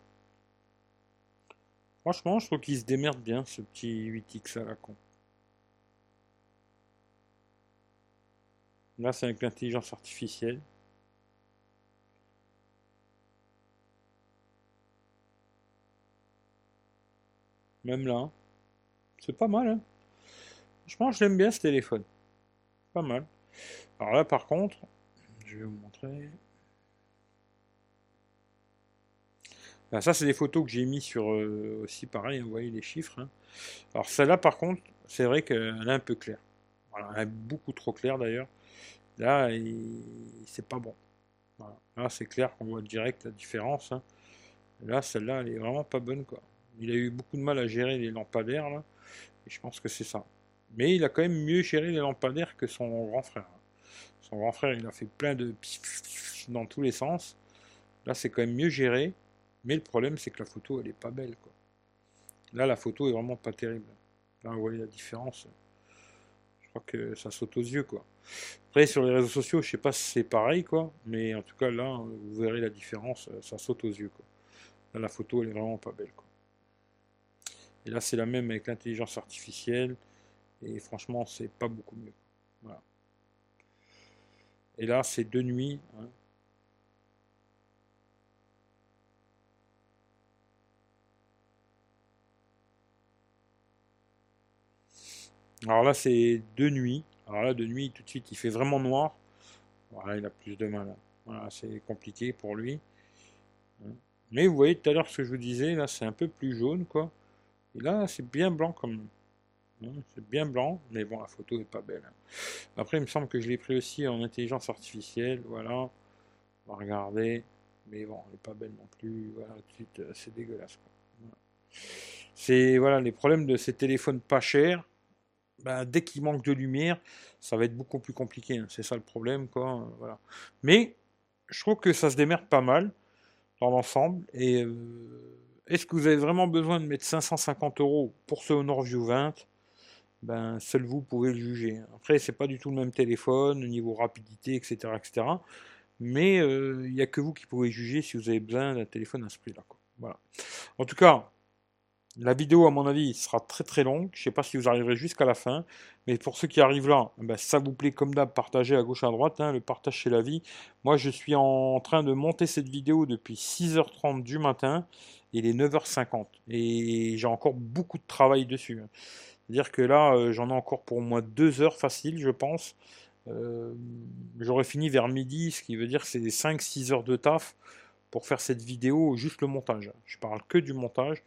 Franchement, je trouve qu'il se démerde bien, ce petit 8X à la con. Là, c'est avec l'intelligence artificielle. Même là. C'est pas mal, hein. Franchement, j'aime bien ce téléphone. Pas mal. Alors là, par contre, je vais vous montrer. Ça, c'est des photos que j'ai mis sur euh, aussi pareil, vous voyez les chiffres. Hein. Alors celle-là, par contre, c'est vrai qu'elle est un peu claire. Voilà, elle est beaucoup trop claire d'ailleurs. Là, c'est pas bon. Là, c'est clair qu'on voit direct la différence. Hein. Là, celle-là, elle est vraiment pas bonne. quoi. Il a eu beaucoup de mal à gérer les lampadaires, là. Et je pense que c'est ça. Mais il a quand même mieux géré les lampadaires que son grand frère. Son grand frère, il a fait plein de dans tous les sens. Là, c'est quand même mieux géré. Mais le problème, c'est que la photo, elle est pas belle. Là, la photo est vraiment pas terrible. Là, vous voyez la différence. Je crois que ça saute aux yeux, quoi. Après, sur les réseaux sociaux, je sais pas si c'est pareil, quoi. Mais en tout cas, là, vous verrez la différence. Ça saute aux yeux. Là, la photo, elle est vraiment pas belle. Et là, c'est la même avec l'intelligence artificielle. Et franchement, c'est pas beaucoup mieux. Voilà. Et là, c'est de nuit. Hein. Alors là, c'est de nuit. Alors là, de nuit, tout de suite, il fait vraiment noir. Voilà, il a plus de mal. Voilà, c'est compliqué pour lui. Mais vous voyez tout à l'heure ce que je vous disais, là, c'est un peu plus jaune, quoi. Et là, c'est bien blanc comme. Hein, c'est bien blanc, mais bon, la photo est pas belle. Après, il me semble que je l'ai pris aussi en intelligence artificielle. Voilà. On va regarder. Mais bon, elle n'est pas belle non plus. Voilà, tout de suite, euh, c'est dégueulasse. C'est voilà les problèmes de ces téléphones pas chers. Ben, dès qu'il manque de lumière, ça va être beaucoup plus compliqué. Hein. C'est ça le problème, quoi. Voilà. Mais je trouve que ça se démerde pas mal dans l'ensemble. Et euh, est-ce que vous avez vraiment besoin de mettre 550 euros pour ce Honor View 20 ben, seul vous pouvez le juger. Après, c'est pas du tout le même téléphone, au niveau rapidité, etc. etc. Mais euh, il n'y a que vous qui pouvez juger si vous avez besoin d'un téléphone à ce prix-là. Voilà. En tout cas, la vidéo, à mon avis, sera très très longue. Je ne sais pas si vous arriverez jusqu'à la fin. Mais pour ceux qui arrivent là, eh ben, ça vous plaît comme d'hab, partagez à gauche à droite. Hein, le partage c'est la vie. Moi, je suis en train de monter cette vidéo depuis 6h30 du matin il est 9h50 et j'ai encore beaucoup de travail dessus. Hein. C'est-à-dire que là, euh, j'en ai encore pour moi 2 heures facile, je pense. Euh, j'aurais fini vers midi, ce qui veut dire que c'est 5-6 heures de taf pour faire cette vidéo, juste le montage. Je parle que du montage.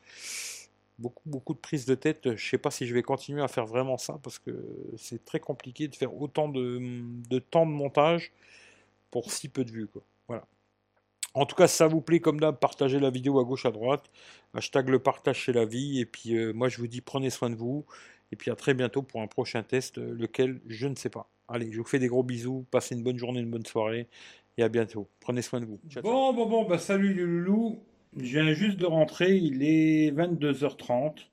Beaucoup, beaucoup de prises de tête. Je sais pas si je vais continuer à faire vraiment ça parce que c'est très compliqué de faire autant de, temps de montage pour si peu de vues. Voilà. En tout cas, si ça vous plaît, comme d'hab, partagez la vidéo à gauche, à droite. Hashtag le partage chez la vie. Et puis, euh, moi, je vous dis, prenez soin de vous. Et puis, à très bientôt pour un prochain test, lequel je ne sais pas. Allez, je vous fais des gros bisous. Passez une bonne journée, une bonne soirée. Et à bientôt. Prenez soin de vous. bon, bon, bon, bah, salut les. Je viens juste de rentrer. Il est 22h30.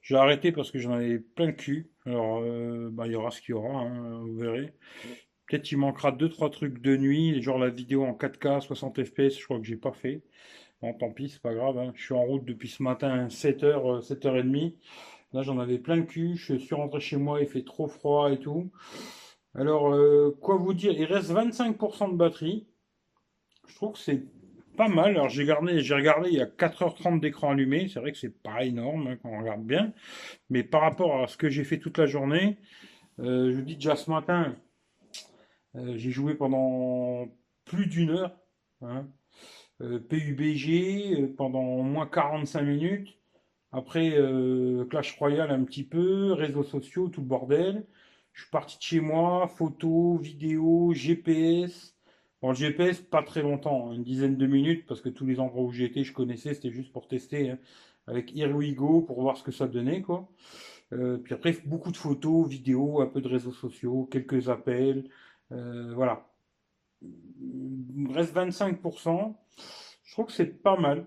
Je vais arrêter parce que j'en avais plein le cul. Alors, euh, bah, il y aura ce qu'il y aura, hein, vous verrez. Peut-être il manquera 2-3 trucs de nuit, genre la vidéo en 4K, 60 fps, je crois que j'ai pas fait. Bon, tant pis, c'est pas grave. Hein. Je suis en route depuis ce matin, 7h, 7h30. Euh, Là, j'en avais plein le cul. Je suis rentré chez moi, il fait trop froid et tout. Alors, euh, quoi vous dire Il reste 25% de batterie. Je trouve que c'est pas mal. Alors, j'ai regardé, j'ai regardé, il y a 4h30 d'écran allumé. C'est vrai que c'est pas énorme hein, quand on regarde bien. Mais par rapport à ce que j'ai fait toute la journée, euh, je vous dis déjà ce matin, euh, j'ai joué pendant plus d'une heure. Hein. PUBG pendant moins 45 minutes. Après, Clash Royale un petit peu, réseaux sociaux, tout le bordel. Je suis parti de chez moi, photos, vidéos, GPS. GPS, pas très longtemps, hein, une dizaine de minutes, parce que tous les endroits où j'étais, je connaissais, c'était juste pour tester hein, avec Here We Go pour voir ce que ça donnait, quoi. puis après, beaucoup de photos, vidéos, un peu de réseaux sociaux, quelques appels, voilà il reste 25%. Je trouve que c'est pas mal.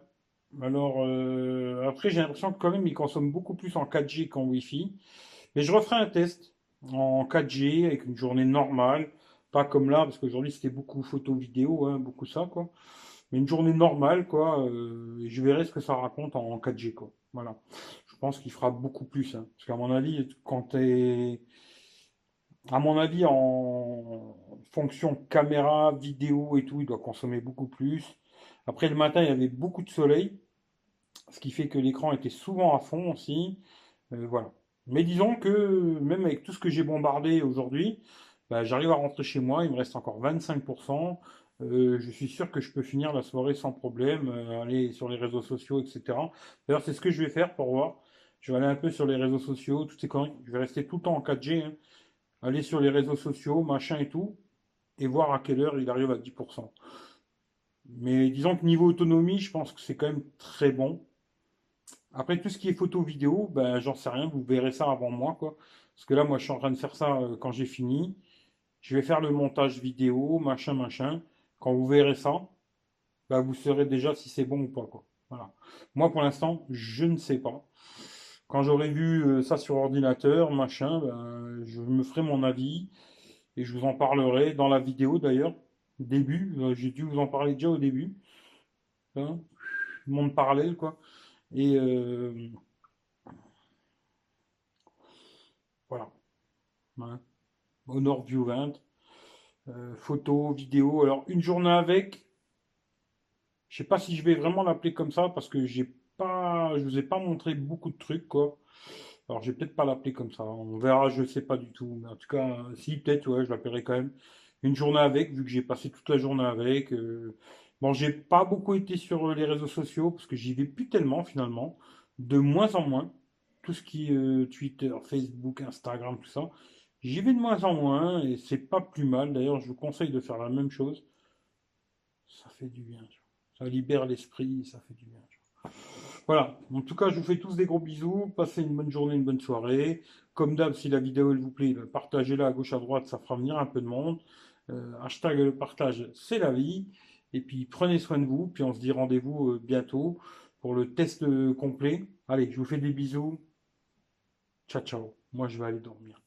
Alors, euh, après, j'ai l'impression que quand même, il consomme beaucoup plus en 4G qu'en Wi-Fi. Mais je referai un test en 4G avec une journée normale. Comme là, parce qu'aujourd'hui, c'était beaucoup photo, vidéo, hein, beaucoup ça, quoi. Mais une journée normale, quoi. Euh, je verrai ce que ça raconte en 4G, quoi. Voilà. Je pense qu'il fera beaucoup plus. Hein. parce qu'à mon avis, quand tu es à mon avis, en fonction caméra, vidéo et tout, il doit consommer beaucoup plus. Après, le matin, il y avait beaucoup de soleil, ce qui fait que l'écran était souvent à fond aussi. Euh, voilà. Mais disons que même avec tout ce que j'ai bombardé aujourd'hui, bah, j'arrive à rentrer chez moi, il me reste encore 25%. Euh, je suis sûr que je peux finir la soirée sans problème, euh, aller sur les réseaux sociaux, etc. D'ailleurs, c'est ce que je vais faire pour voir. Je vais aller un peu sur les réseaux sociaux, toutes ces conneries. Je vais rester tout le temps en 4G aller sur les réseaux sociaux, machin et tout, et voir à quelle heure il arrive à 10%. Mais disons que niveau autonomie, je pense que c'est quand même très bon. Après, tout ce qui est photo, vidéo, ben, j'en sais rien, vous verrez ça avant moi, quoi. Parce que là, moi, je suis en train de faire ça euh, quand j'ai fini. Je vais faire le montage vidéo, machin, machin. Quand vous verrez ça, ben, vous saurez déjà si c'est bon ou pas, quoi. Voilà. Moi, pour l'instant, je ne sais pas. Quand j'aurai vu euh, ça sur ordinateur, machin, ben, je me ferai mon avis et je vous en parlerai dans la vidéo d'ailleurs. Début, euh, j'ai dû vous en parler déjà au début. Hein, monde parallèle, quoi. Et euh, voilà. Honor View 20. photo, vidéo. Alors, une journée avec. Je sais pas si je vais vraiment l'appeler comme ça parce que j'ai pas, je vous ai pas montré beaucoup de trucs, quoi. Alors, je vais peut-être pas l'appeler comme ça. On verra, je sais pas du tout. Mais en tout cas, si, peut-être, ouais, je l'appellerai quand même une journée avec, vu que j'ai passé toute la journée avec. Euh. Bon, j'ai pas beaucoup été sur les réseaux sociaux, parce que j'y vais plus tellement, finalement. De moins en moins. Tout ce qui est euh, Twitter, Facebook, Instagram, tout ça. J'y vais de moins en moins, et c'est pas plus mal. D'ailleurs, je vous conseille de faire la même chose. Ça fait du bien. Ça libère l'esprit, ça fait du bien. Voilà, en tout cas, je vous fais tous des gros bisous. Passez une bonne journée, une bonne soirée. Comme d'hab, si la vidéo elle vous plaît, ben, partagez-la à gauche, à droite, ça fera venir un peu de monde. Euh, hashtag le partage, c'est la vie. Et puis prenez soin de vous, puis on se dit rendez-vous euh, bientôt pour le test euh, complet. Allez, je vous fais des bisous. Ciao, ciao. Moi, je vais aller dormir.